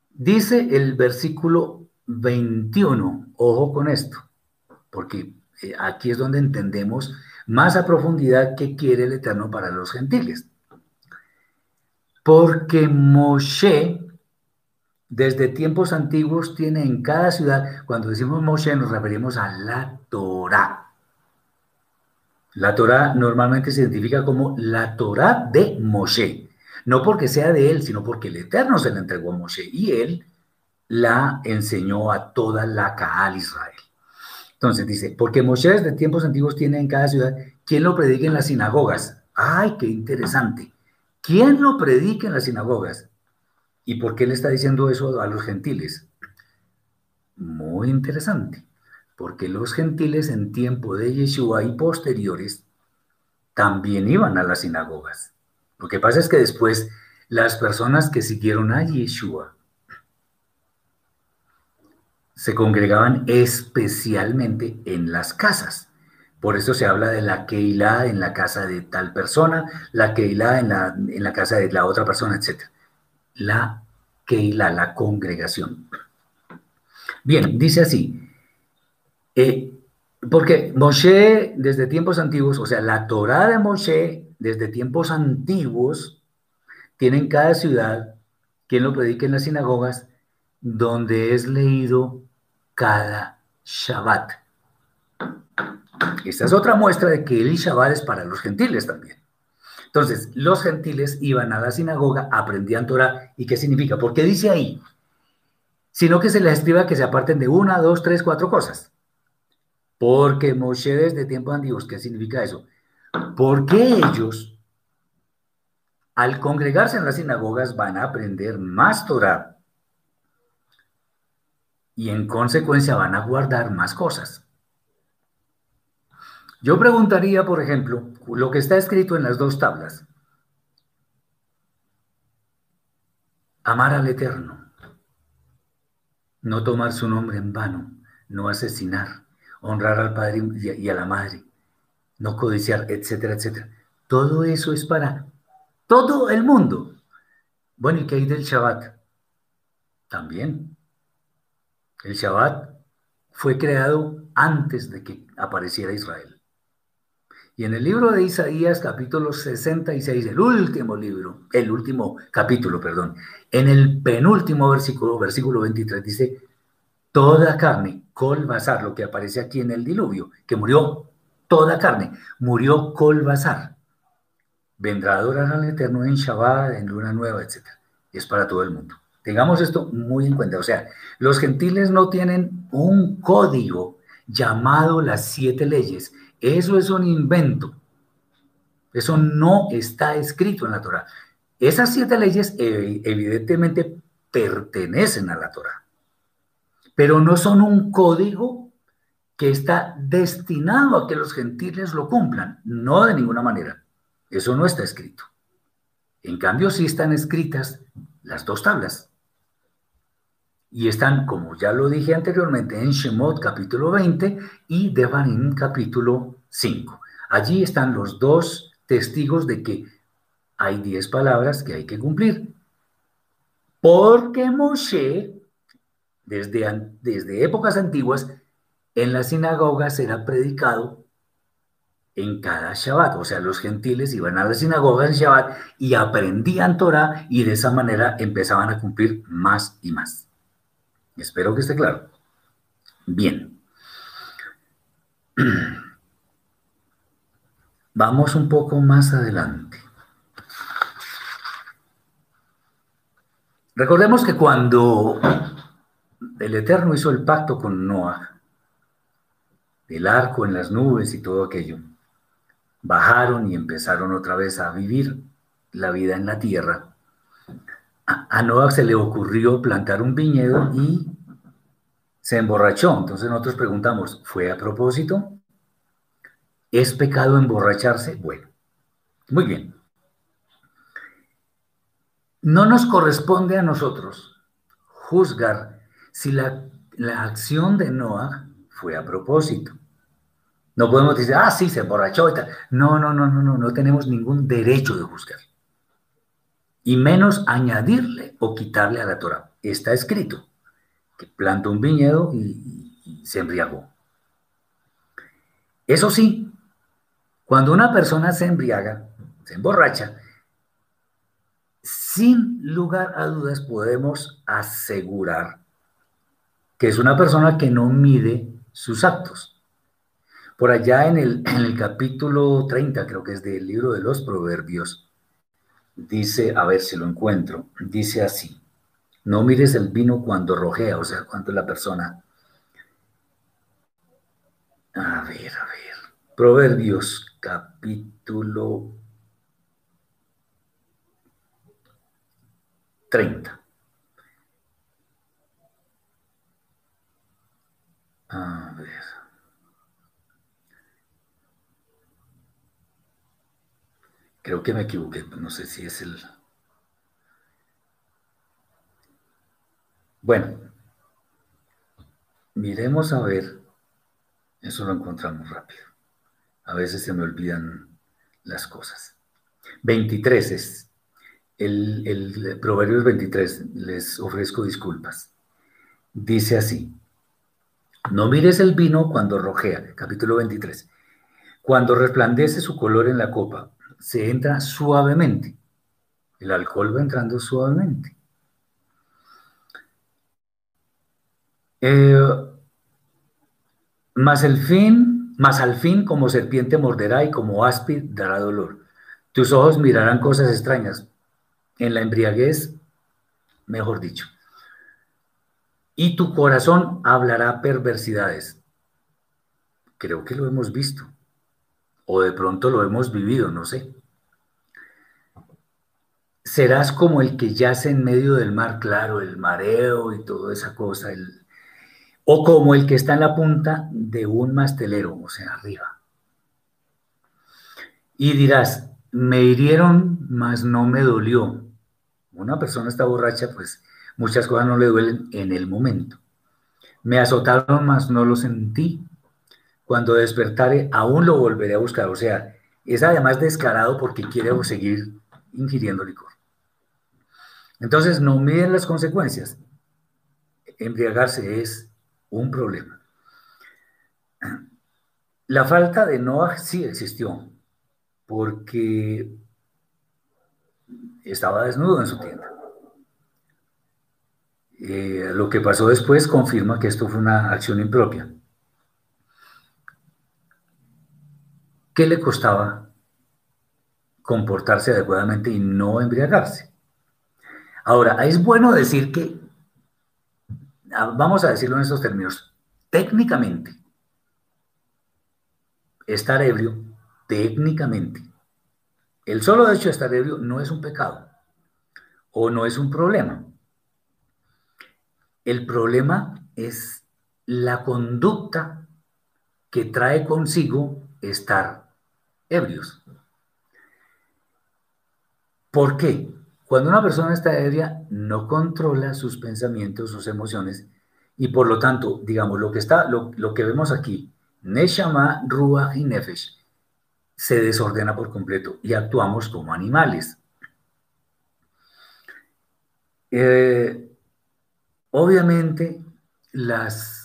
Dice el versículo 21, ojo con esto, porque eh, aquí es donde entendemos más a profundidad qué quiere el Eterno para los gentiles. Porque Moshe, desde tiempos antiguos, tiene en cada ciudad, cuando decimos Moshe nos referimos a la Torah. La Torah normalmente se identifica como la Torah de Moshe, no porque sea de él, sino porque el Eterno se la entregó a Moshe y él la enseñó a toda la Kaal Israel. Entonces dice, porque Moshe de tiempos antiguos tiene en cada ciudad quien lo predique en las sinagogas. ¡Ay, qué interesante! ¿Quién lo predica en las sinagogas? ¿Y por qué le está diciendo eso a los gentiles? Muy interesante, porque los gentiles en tiempo de Yeshua y posteriores también iban a las sinagogas. Lo que pasa es que después las personas que siguieron a Yeshua se congregaban especialmente en las casas. Por eso se habla de la Keilah en la casa de tal persona, la Keilah en la, en la casa de la otra persona, etc. La Keilah, la congregación. Bien, dice así, eh, porque Moshe desde tiempos antiguos, o sea, la Torah de Moshe desde tiempos antiguos, tiene en cada ciudad quien lo predique en las sinagogas, donde es leído cada Shabbat. Esta es otra muestra de que el Shabbat es para los gentiles también. Entonces, los gentiles iban a la sinagoga, aprendían Torah. ¿Y qué significa? ¿Por qué dice ahí? Sino que se les escriba que se aparten de una, dos, tres, cuatro cosas. Porque Moshe desde tiempos antiguos, ¿qué significa eso? Porque ellos, al congregarse en las sinagogas, van a aprender más Torah y en consecuencia van a guardar más cosas. Yo preguntaría, por ejemplo, lo que está escrito en las dos tablas. Amar al Eterno, no tomar su nombre en vano, no asesinar, honrar al Padre y a la Madre, no codiciar, etcétera, etcétera. Todo eso es para todo el mundo. Bueno, ¿y qué hay del Shabbat? También. El Shabbat fue creado antes de que apareciera Israel. Y en el libro de Isaías, capítulo 66, el último libro, el último capítulo, perdón, en el penúltimo versículo, versículo 23, dice, toda carne, col bazar, lo que aparece aquí en el diluvio, que murió toda carne, murió col bazar. Vendrá a adorar al Eterno en Shabbat, en luna nueva, etc. es para todo el mundo. Tengamos esto muy en cuenta. O sea, los gentiles no tienen un código llamado las siete leyes. Eso es un invento. Eso no está escrito en la Torah. Esas siete leyes evidentemente pertenecen a la Torah, pero no son un código que está destinado a que los gentiles lo cumplan. No de ninguna manera. Eso no está escrito. En cambio, sí están escritas las dos tablas. Y están, como ya lo dije anteriormente, en Shemot capítulo 20 y Devarim capítulo 5. Allí están los dos testigos de que hay diez palabras que hay que cumplir. Porque Moshe, desde, desde épocas antiguas, en la sinagoga será predicado en cada Shabbat. O sea, los gentiles iban a la sinagoga en Shabbat y aprendían Torah y de esa manera empezaban a cumplir más y más. Espero que esté claro. Bien. Vamos un poco más adelante. Recordemos que cuando el Eterno hizo el pacto con Noah, el arco en las nubes y todo aquello, bajaron y empezaron otra vez a vivir la vida en la tierra. A, Noah se le ocurrió plantar un viñedo y se emborrachó. Entonces nosotros preguntamos, ¿fue a propósito? ¿Es pecado emborracharse? Bueno, muy bien. No nos corresponde a nosotros juzgar si la, la acción de Noah fue a propósito. No podemos decir, ah, sí, se emborrachó y tal. No, no, no, no, no, no tenemos ningún derecho de juzgar. Y menos añadirle o quitarle a la Torah. Está escrito que plantó un viñedo y, se embriagó. Eso sí, cuando una persona se embriaga, se emborracha, sin lugar a dudas podemos asegurar que es una persona que no mide sus actos. Por allá en el, en el capítulo 30, creo que es del libro de los Proverbios, dice, a ver si lo encuentro, dice así, no mires el vino cuando rojea, o sea, cuando la persona... A ver, a ver. Proverbios capítulo 30. A ver. Creo que me equivoqué, no sé si es el... Bueno, miremos a ver, eso lo encontramos rápido. A veces se me olvidan las cosas. 23 es, el, el Proverbios 23, les ofrezco disculpas. Dice así, no mires el vino cuando rojea, capítulo 23, cuando resplandece su color en la copa, se entra suavemente. El alcohol va entrando suavemente. Eh, más fin, más al fin como serpiente morderá y como áspid dará dolor. Tus ojos mirarán cosas extrañas. En la embriaguez, mejor dicho. Y tu corazón hablará perversidades. Creo que lo hemos visto o de pronto lo hemos vivido, no sé. Serás como el que yace en medio del mar, claro, el mareo y toda esa cosa, el, o como el que está en la punta de un mastelero, o sea, arriba. Y dirás, me hirieron, mas no me dolió. Una persona está borracha, pues muchas cosas no le duelen en el momento. Me azotaron, mas no lo sentí cuando despertare, aún lo volveré a buscar. O sea, es además descarado porque quiere seguir ingiriendo licor. Entonces, no miden las consecuencias. Embriagarse es un problema. La falta de Noah sí existió, porque estaba desnudo en su tienda. Eh, lo que pasó después confirma que esto fue una acción impropia. ¿Qué le costaba comportarse adecuadamente y no embriagarse? Ahora, es bueno decir que, vamos a decirlo en estos términos, técnicamente, estar ebrio, técnicamente, el solo hecho de estar ebrio no es un pecado o no es un problema. El problema es la conducta que trae consigo estar ebrios. ¿Por qué? Cuando una persona está ebria, no controla sus pensamientos, sus emociones, y por lo tanto, digamos, lo que, está, lo, que vemos aquí, Neshama, Rúa y Nefesh, se desordena por completo y actuamos como animales. Eh, obviamente, las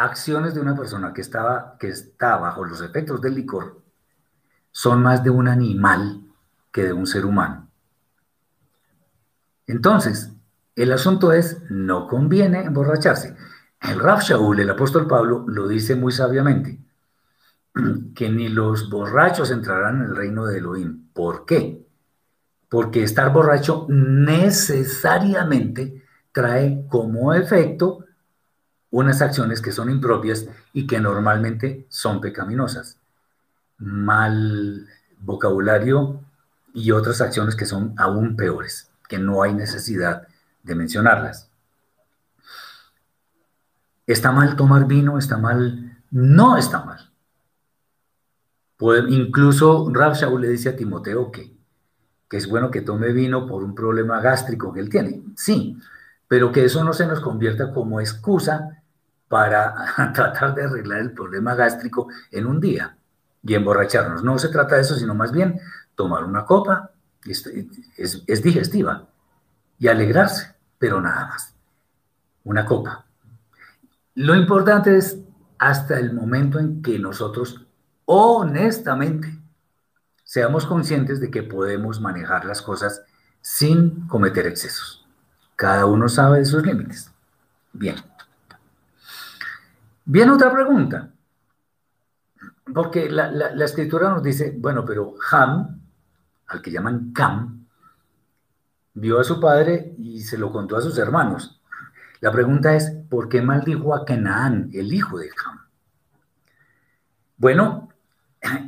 acciones de una persona que, estaba, que está bajo los efectos del licor son más de un animal que de un ser humano. Entonces, el asunto es, no conviene emborracharse. El Raf Shaul, el apóstol Pablo, lo dice muy sabiamente, que ni los borrachos entrarán en el reino de Elohim. ¿Por qué? Porque estar borracho necesariamente trae como efecto unas acciones que son impropias y que normalmente son pecaminosas. Mal vocabulario y otras acciones que son aún peores, que no hay necesidad de mencionarlas. ¿Está mal tomar vino? ¿Está mal? No está mal. incluso Rab Shaul le dice a Timoteo que, que es bueno que tome vino por un problema gástrico que él tiene. Sí, pero que eso no se nos convierta como excusa para tratar de arreglar el problema gástrico en un día y emborracharnos. No se trata de eso, sino más bien tomar una copa, es, es digestiva, y alegrarse, pero nada más. Una copa. Lo importante es hasta el momento en que nosotros honestamente seamos conscientes de que podemos manejar las cosas sin cometer excesos. Cada uno sabe de sus límites. Bien. Bien, otra pregunta. Porque la, la, escritura nos dice, bueno, pero Ham, al que llaman Cam, vio a su padre y se lo contó a sus hermanos. La pregunta es, ¿por qué maldijo a Canaán, el hijo de Ham? Bueno,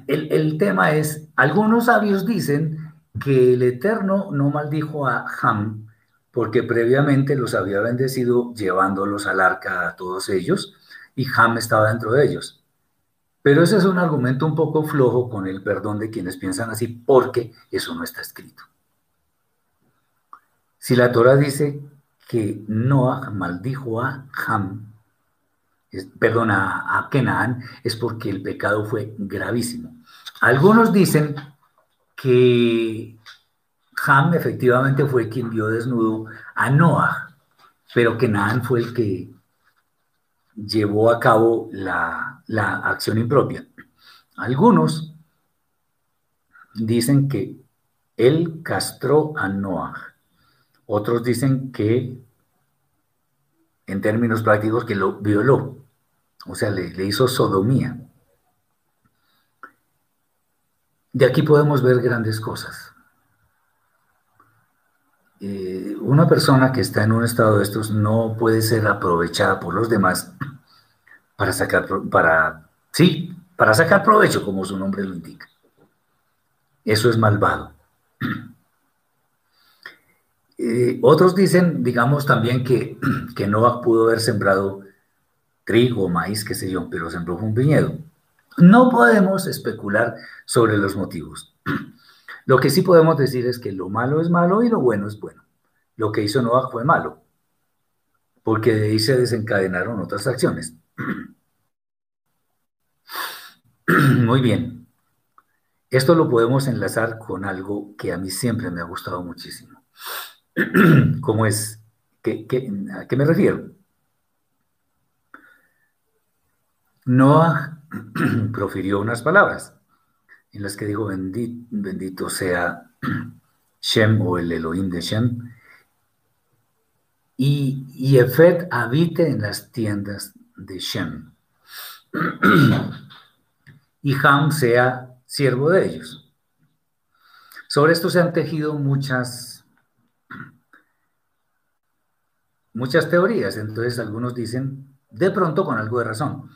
el, el, tema es, algunos sabios dicen que el Eterno no maldijo a Ham porque previamente los había bendecido llevándolos al arca a todos ellos y Ham estaba dentro de ellos. Pero ese es un argumento un poco flojo con el perdón de quienes piensan así porque eso no está escrito. Si la Torah dice que Noah maldijo a Ham, perdón, a, a Kenan, es porque el pecado fue gravísimo. Algunos dicen que Ham efectivamente fue quien vio desnudo a Noah, pero Kenan fue el que llevó a cabo la, la acción impropia. Algunos dicen que él castró a Noah otros dicen que, en términos prácticos, que lo violó, o sea, le, hizo sodomía. De aquí podemos ver grandes cosas. Eh, una persona que está en un estado de estos no puede ser aprovechada por los demás para sacar, para, sí, para sacar provecho, como su nombre lo indica. Eso es malvado. Eh, otros dicen, digamos también que, que Noah pudo haber sembrado trigo, maíz, qué sé yo, pero sembró un viñedo. No podemos especular sobre los motivos. Lo que sí podemos decir es que lo malo es malo y lo bueno es bueno. Lo que hizo Noah fue malo, porque de ahí se desencadenaron otras acciones. Muy bien. Esto lo podemos enlazar con algo que a mí siempre me ha gustado muchísimo. ¿Cómo es? ¿A qué me refiero? Noah profirió unas palabras en las que dijo, bendito, sea Shem o el Elohim de Shem, y, y Efet habite en las tiendas de Shem, y Ham sea siervo de ellos. Sobre esto se han tejido muchas muchas teorías. Entonces algunos dicen, de pronto con algo de razón,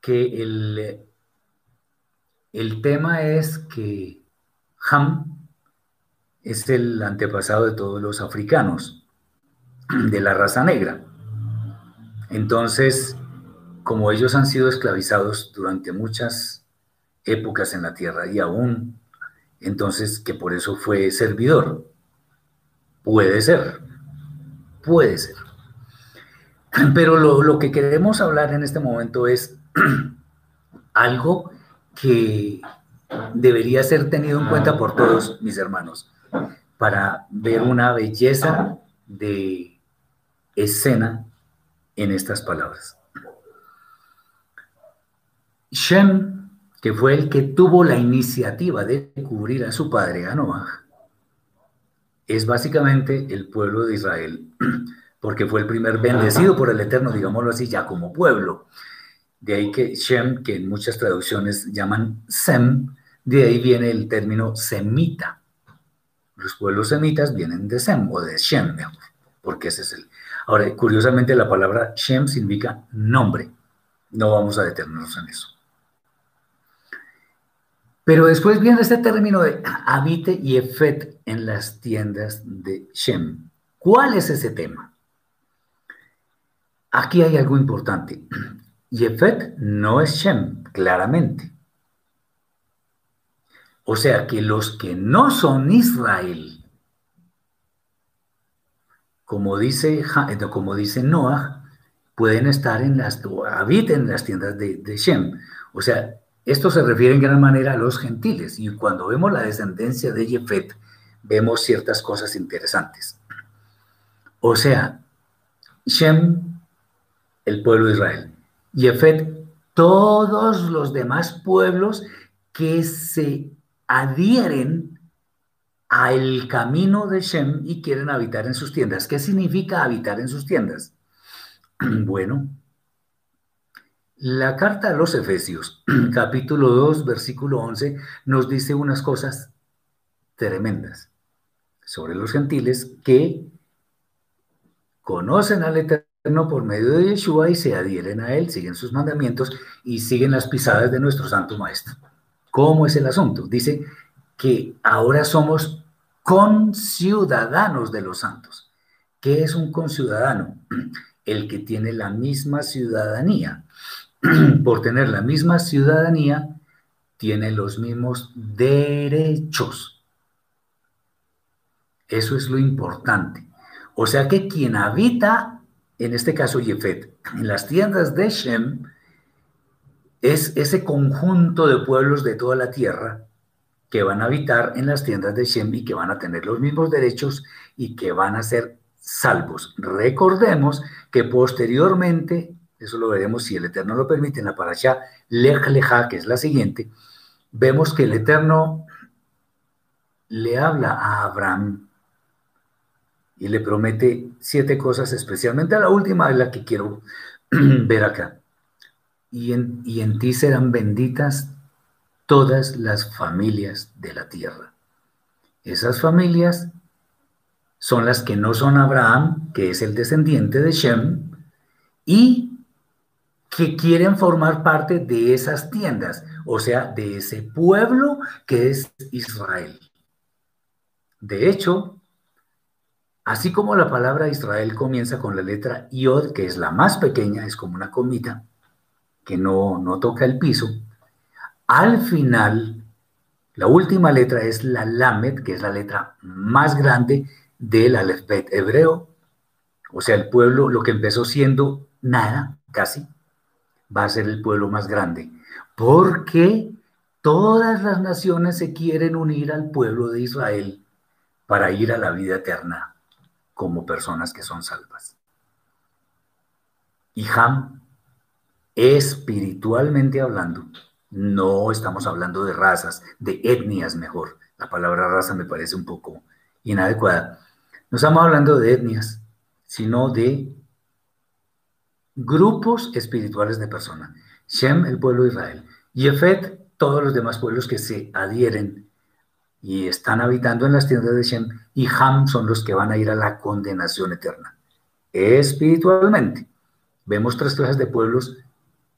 que el, el tema es que Ham es el antepasado de todos los africanos, de la raza negra. Entonces, como ellos han sido esclavizados durante muchas épocas en la tierra y aún entonces que por eso fue servidor. Puede ser, puede ser. Pero lo, lo que queremos hablar en este momento es algo que debería ser tenido en cuenta por todos mis hermanos para ver una belleza de escena en estas palabras. Shem, que fue el que tuvo la iniciativa de cubrir a su padre, a Noah, es básicamente el pueblo de Israel, porque fue el primer bendecido por el Eterno, digámoslo así, ya como pueblo. De ahí que Shem, que en muchas traducciones llaman Sem, de ahí viene el término semita. Los pueblos semitas vienen de Sem o de Shem, mejor, porque ese es el. Ahora, curiosamente, la palabra Shem significa nombre. No vamos a detenernos en eso. Pero después viene este término de habite y efet en las tiendas de Shem. ¿Cuál es ese tema? Aquí hay algo importante. Yefet no es Shem, claramente. O sea que los que no son Israel, como dice, eh, como dice Noah, pueden estar en las, habiten en las tiendas de, de Shem. O sea, esto se refiere en gran manera a los gentiles y cuando vemos la descendencia de Jefet, vemos ciertas cosas interesantes. O sea, Shem, el pueblo de Israel, Jefet, todos los demás pueblos que se adhieren al camino de Shem y quieren habitar en sus tiendas. ¿Qué significa habitar en sus tiendas? Bueno, la carta a los Efesios, capítulo 2, versículo 11, nos dice unas cosas tremendas sobre los gentiles que conocen al Eterno por medio de Yeshua y se adhieren a Él, siguen sus mandamientos y siguen las pisadas de nuestro Santo Maestro. ¿Cómo es el asunto? Dice que ahora somos conciudadanos de los santos. ¿Qué es un conciudadano? El que tiene la misma ciudadanía. por tener la misma ciudadanía, tiene los mismos derechos. Eso es lo importante. O sea que quien habita, en este caso Yefet, en las tiendas de Shem, es ese conjunto de pueblos de toda la tierra que van a habitar en las tiendas de Shem y que van a tener los mismos derechos y que van a ser salvos. Recordemos que posteriormente eso lo veremos si el Eterno lo permite, en la parasha Lech Lecha, que es la siguiente, vemos que el Eterno le habla a Abraham y le promete siete cosas, especialmente la última es la que quiero ver acá. Y en, y en ti serán benditas todas las familias de la tierra. Esas familias son las que no son Abraham, que es el descendiente de Shem, y que quieren formar parte de esas tiendas, o sea, de ese pueblo que es Israel. De hecho, así como la palabra Israel comienza con la letra Yod, que es la más pequeña, es como una comita que no, no toca el piso, al final, la última letra es la Lamed, que es la letra más grande del alfabeto hebreo, o sea, el pueblo, lo que empezó siendo nada, casi, va a ser el pueblo más grande, porque todas las naciones se quieren unir al pueblo de Israel para ir a la vida eterna como personas que son salvas. Y Ham, espiritualmente hablando, no estamos hablando de razas, de etnias mejor. La palabra raza me parece un poco inadecuada. No estamos hablando de etnias, sino de grupos espirituales de personas. Shem, el pueblo de Israel. Yefet, todos los demás pueblos que se adhieren y están habitando en las tiendas de Shem. Y Ham son los que van a ir a la condenación eterna. Espiritualmente. Vemos tres clases de pueblos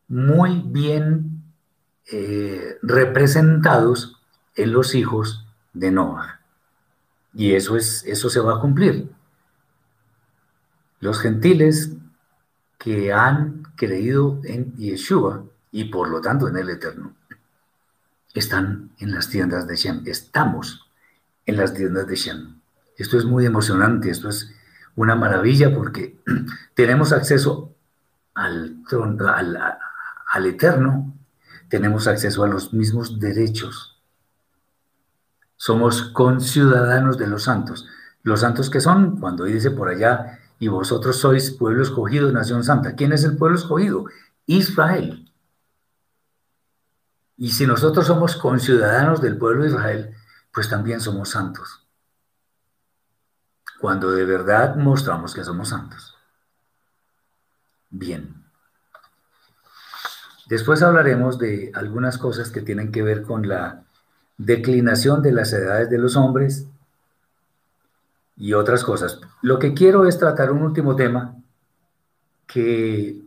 muy bien eh, representados en los hijos de Noah. Y eso, es, eso se va a cumplir. Los gentiles que han creído en Yeshua y por lo tanto en el Eterno. Están en las tiendas de Shem. Estamos en las tiendas de Shem. Esto es muy emocionante, esto es una maravilla porque tenemos acceso al, al, al eterno, tenemos acceso a los mismos derechos. Somos conciudadanos de los santos. Los santos que son, cuando dice por allá, y vosotros sois pueblo escogido, nación santa. ¿Quién es el pueblo escogido? Israel. Y si nosotros somos conciudadanos del pueblo de Israel, pues también somos santos. Cuando de verdad mostramos que somos santos. Bien. Después hablaremos de algunas cosas que tienen que ver con la declinación de las edades de los hombres y otras cosas. Lo que quiero es tratar un último tema que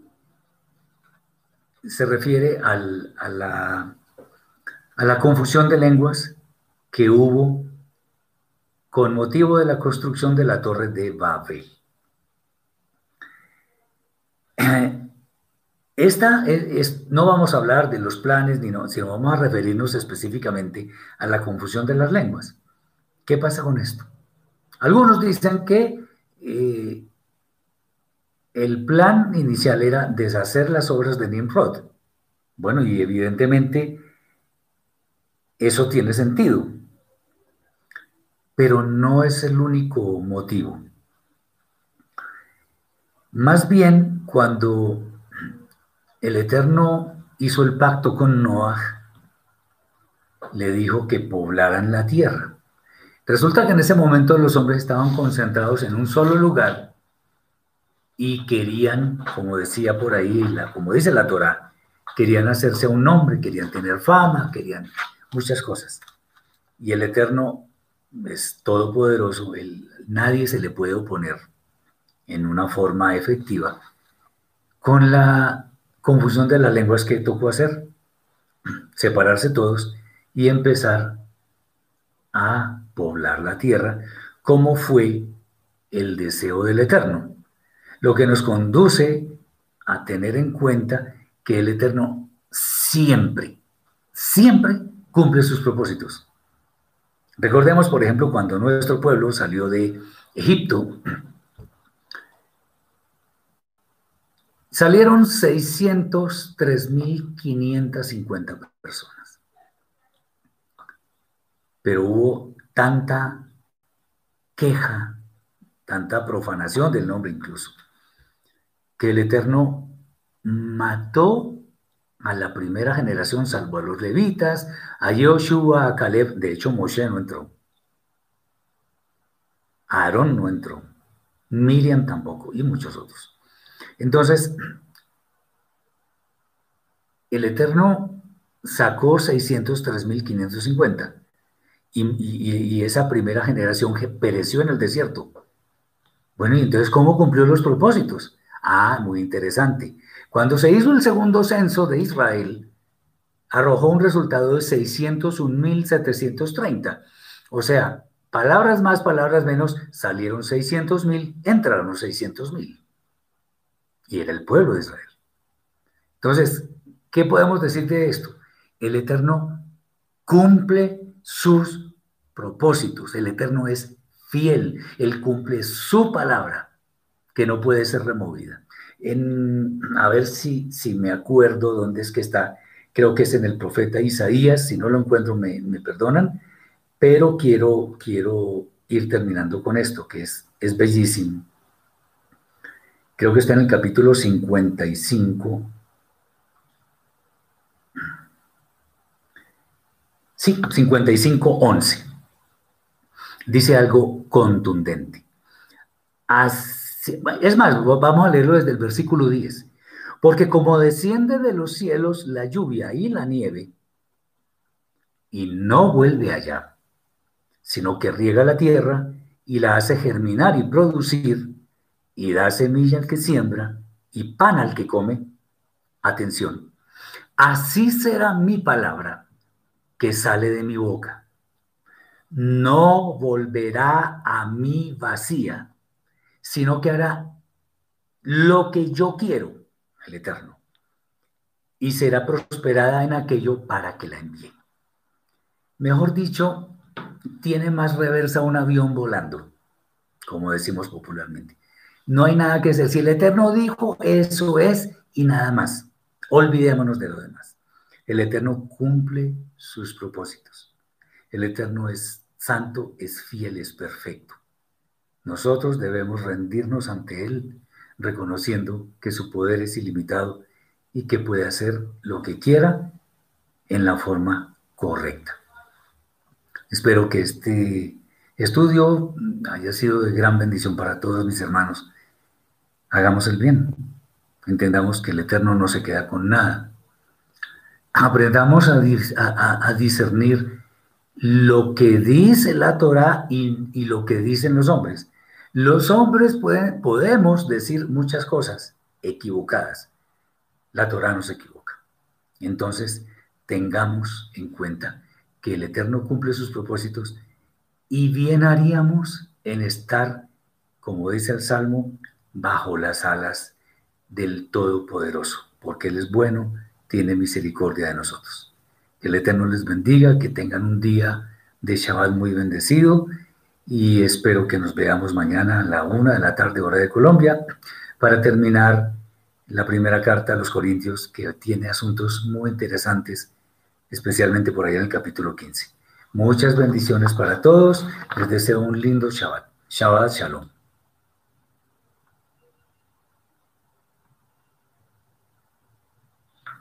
se refiere a, la, a la confusión de lenguas que hubo con motivo de la construcción de la torre de Babel. Esta es, no vamos a hablar de los planes, ni no, sino vamos a referirnos específicamente a la confusión de las lenguas. ¿Qué pasa con esto? Algunos dicen que eh, el plan inicial era deshacer las obras de Nimrod. Bueno, y evidentemente eso tiene sentido, pero no es el único motivo. Más bien, cuando el Eterno hizo el pacto con Noah, le dijo que poblaran la tierra. Resulta que en ese momento los hombres estaban concentrados en un solo lugar y querían, como decía por ahí, la, como dice la Torah, querían hacerse un nombre, querían tener fama, querían muchas cosas. Y el Eterno es todopoderoso, nadie se le puede oponer en una forma efectiva con la confusión de las lenguas que tocó hacer, separarse todos y empezar a poblar la tierra, como fue el deseo del Eterno, lo que nos conduce a tener en cuenta que el Eterno siempre, siempre cumple sus propósitos. Recordemos, por ejemplo, cuando nuestro pueblo salió de Egipto, salieron 603.550 personas. Pero hubo tanta queja, tanta profanación del nombre incluso, que el Eterno mató a la primera generación, salvo a los levitas, a Joshua, a Caleb, de hecho Moshe no entró, Aarón no entró, Miriam tampoco, y muchos otros. Entonces, el Eterno sacó 603.550 y, esa primera generación pereció en el desierto. Bueno, y entonces, ¿cómo cumplió los propósitos? Ah, muy interesante. Cuando se hizo el segundo censo de Israel, arrojó un resultado de 601.730. O sea, palabras más, palabras menos, salieron 600.000, entraron los 600.000. Y era el pueblo de Israel. Entonces, ¿qué podemos decir de esto? El Eterno cumple sus propósitos. El Eterno es fiel. Él cumple su palabra, que no puede ser removida. En, a ver si, si me acuerdo dónde es que está. Creo que es en el profeta Isaías. Si no lo encuentro, me, perdonan. Pero quiero, quiero ir terminando con esto, que es, es bellísimo. Creo que está en el capítulo 55 Sí, 55.11. Dice algo contundente. Es más, vamos a leerlo desde el versículo 10. Porque como desciende de los cielos la lluvia y la nieve, y no vuelve allá, sino que riega la tierra y la hace germinar y producir, y da semilla al que siembra y pan al que come, atención, así será mi palabra que sale de mi boca. No volverá a mí vacía, sino que hará lo que yo quiero, el Eterno, y será prosperada en aquello para que la envíe. Mejor dicho, tiene más reversa un avión volando, como decimos popularmente. No hay nada que decir. Si el Eterno dijo, eso es y nada más. Olvidémonos de lo demás. El Eterno cumple sus propósitos. El Eterno es santo, es fiel, es perfecto. Nosotros debemos rendirnos ante Él, reconociendo que su poder es ilimitado y que puede hacer lo que quiera en la forma correcta. Espero que este estudio haya sido de gran bendición para todos mis hermanos. Hagamos el bien. Entendamos que el Eterno no se queda con nada. Aprendamos a, discernir lo que dice la Torah y, y, lo que dicen los hombres. Los hombres podemos decir muchas cosas equivocadas. La Torah no se equivoca. Entonces, tengamos en cuenta que el Eterno cumple sus propósitos y bien haríamos en estar, como dice el Salmo, bajo las alas del Todopoderoso, porque Él es bueno, tiene misericordia de nosotros. Que el Eterno les bendiga, que tengan un día de Shabbat muy bendecido y espero que nos veamos mañana a la una de la tarde hora de Colombia para terminar la primera carta a los Corintios que tiene asuntos muy interesantes especialmente por allá en el capítulo 15. Muchas bendiciones para todos. Les deseo un lindo Shabbat. Shabbat Shalom.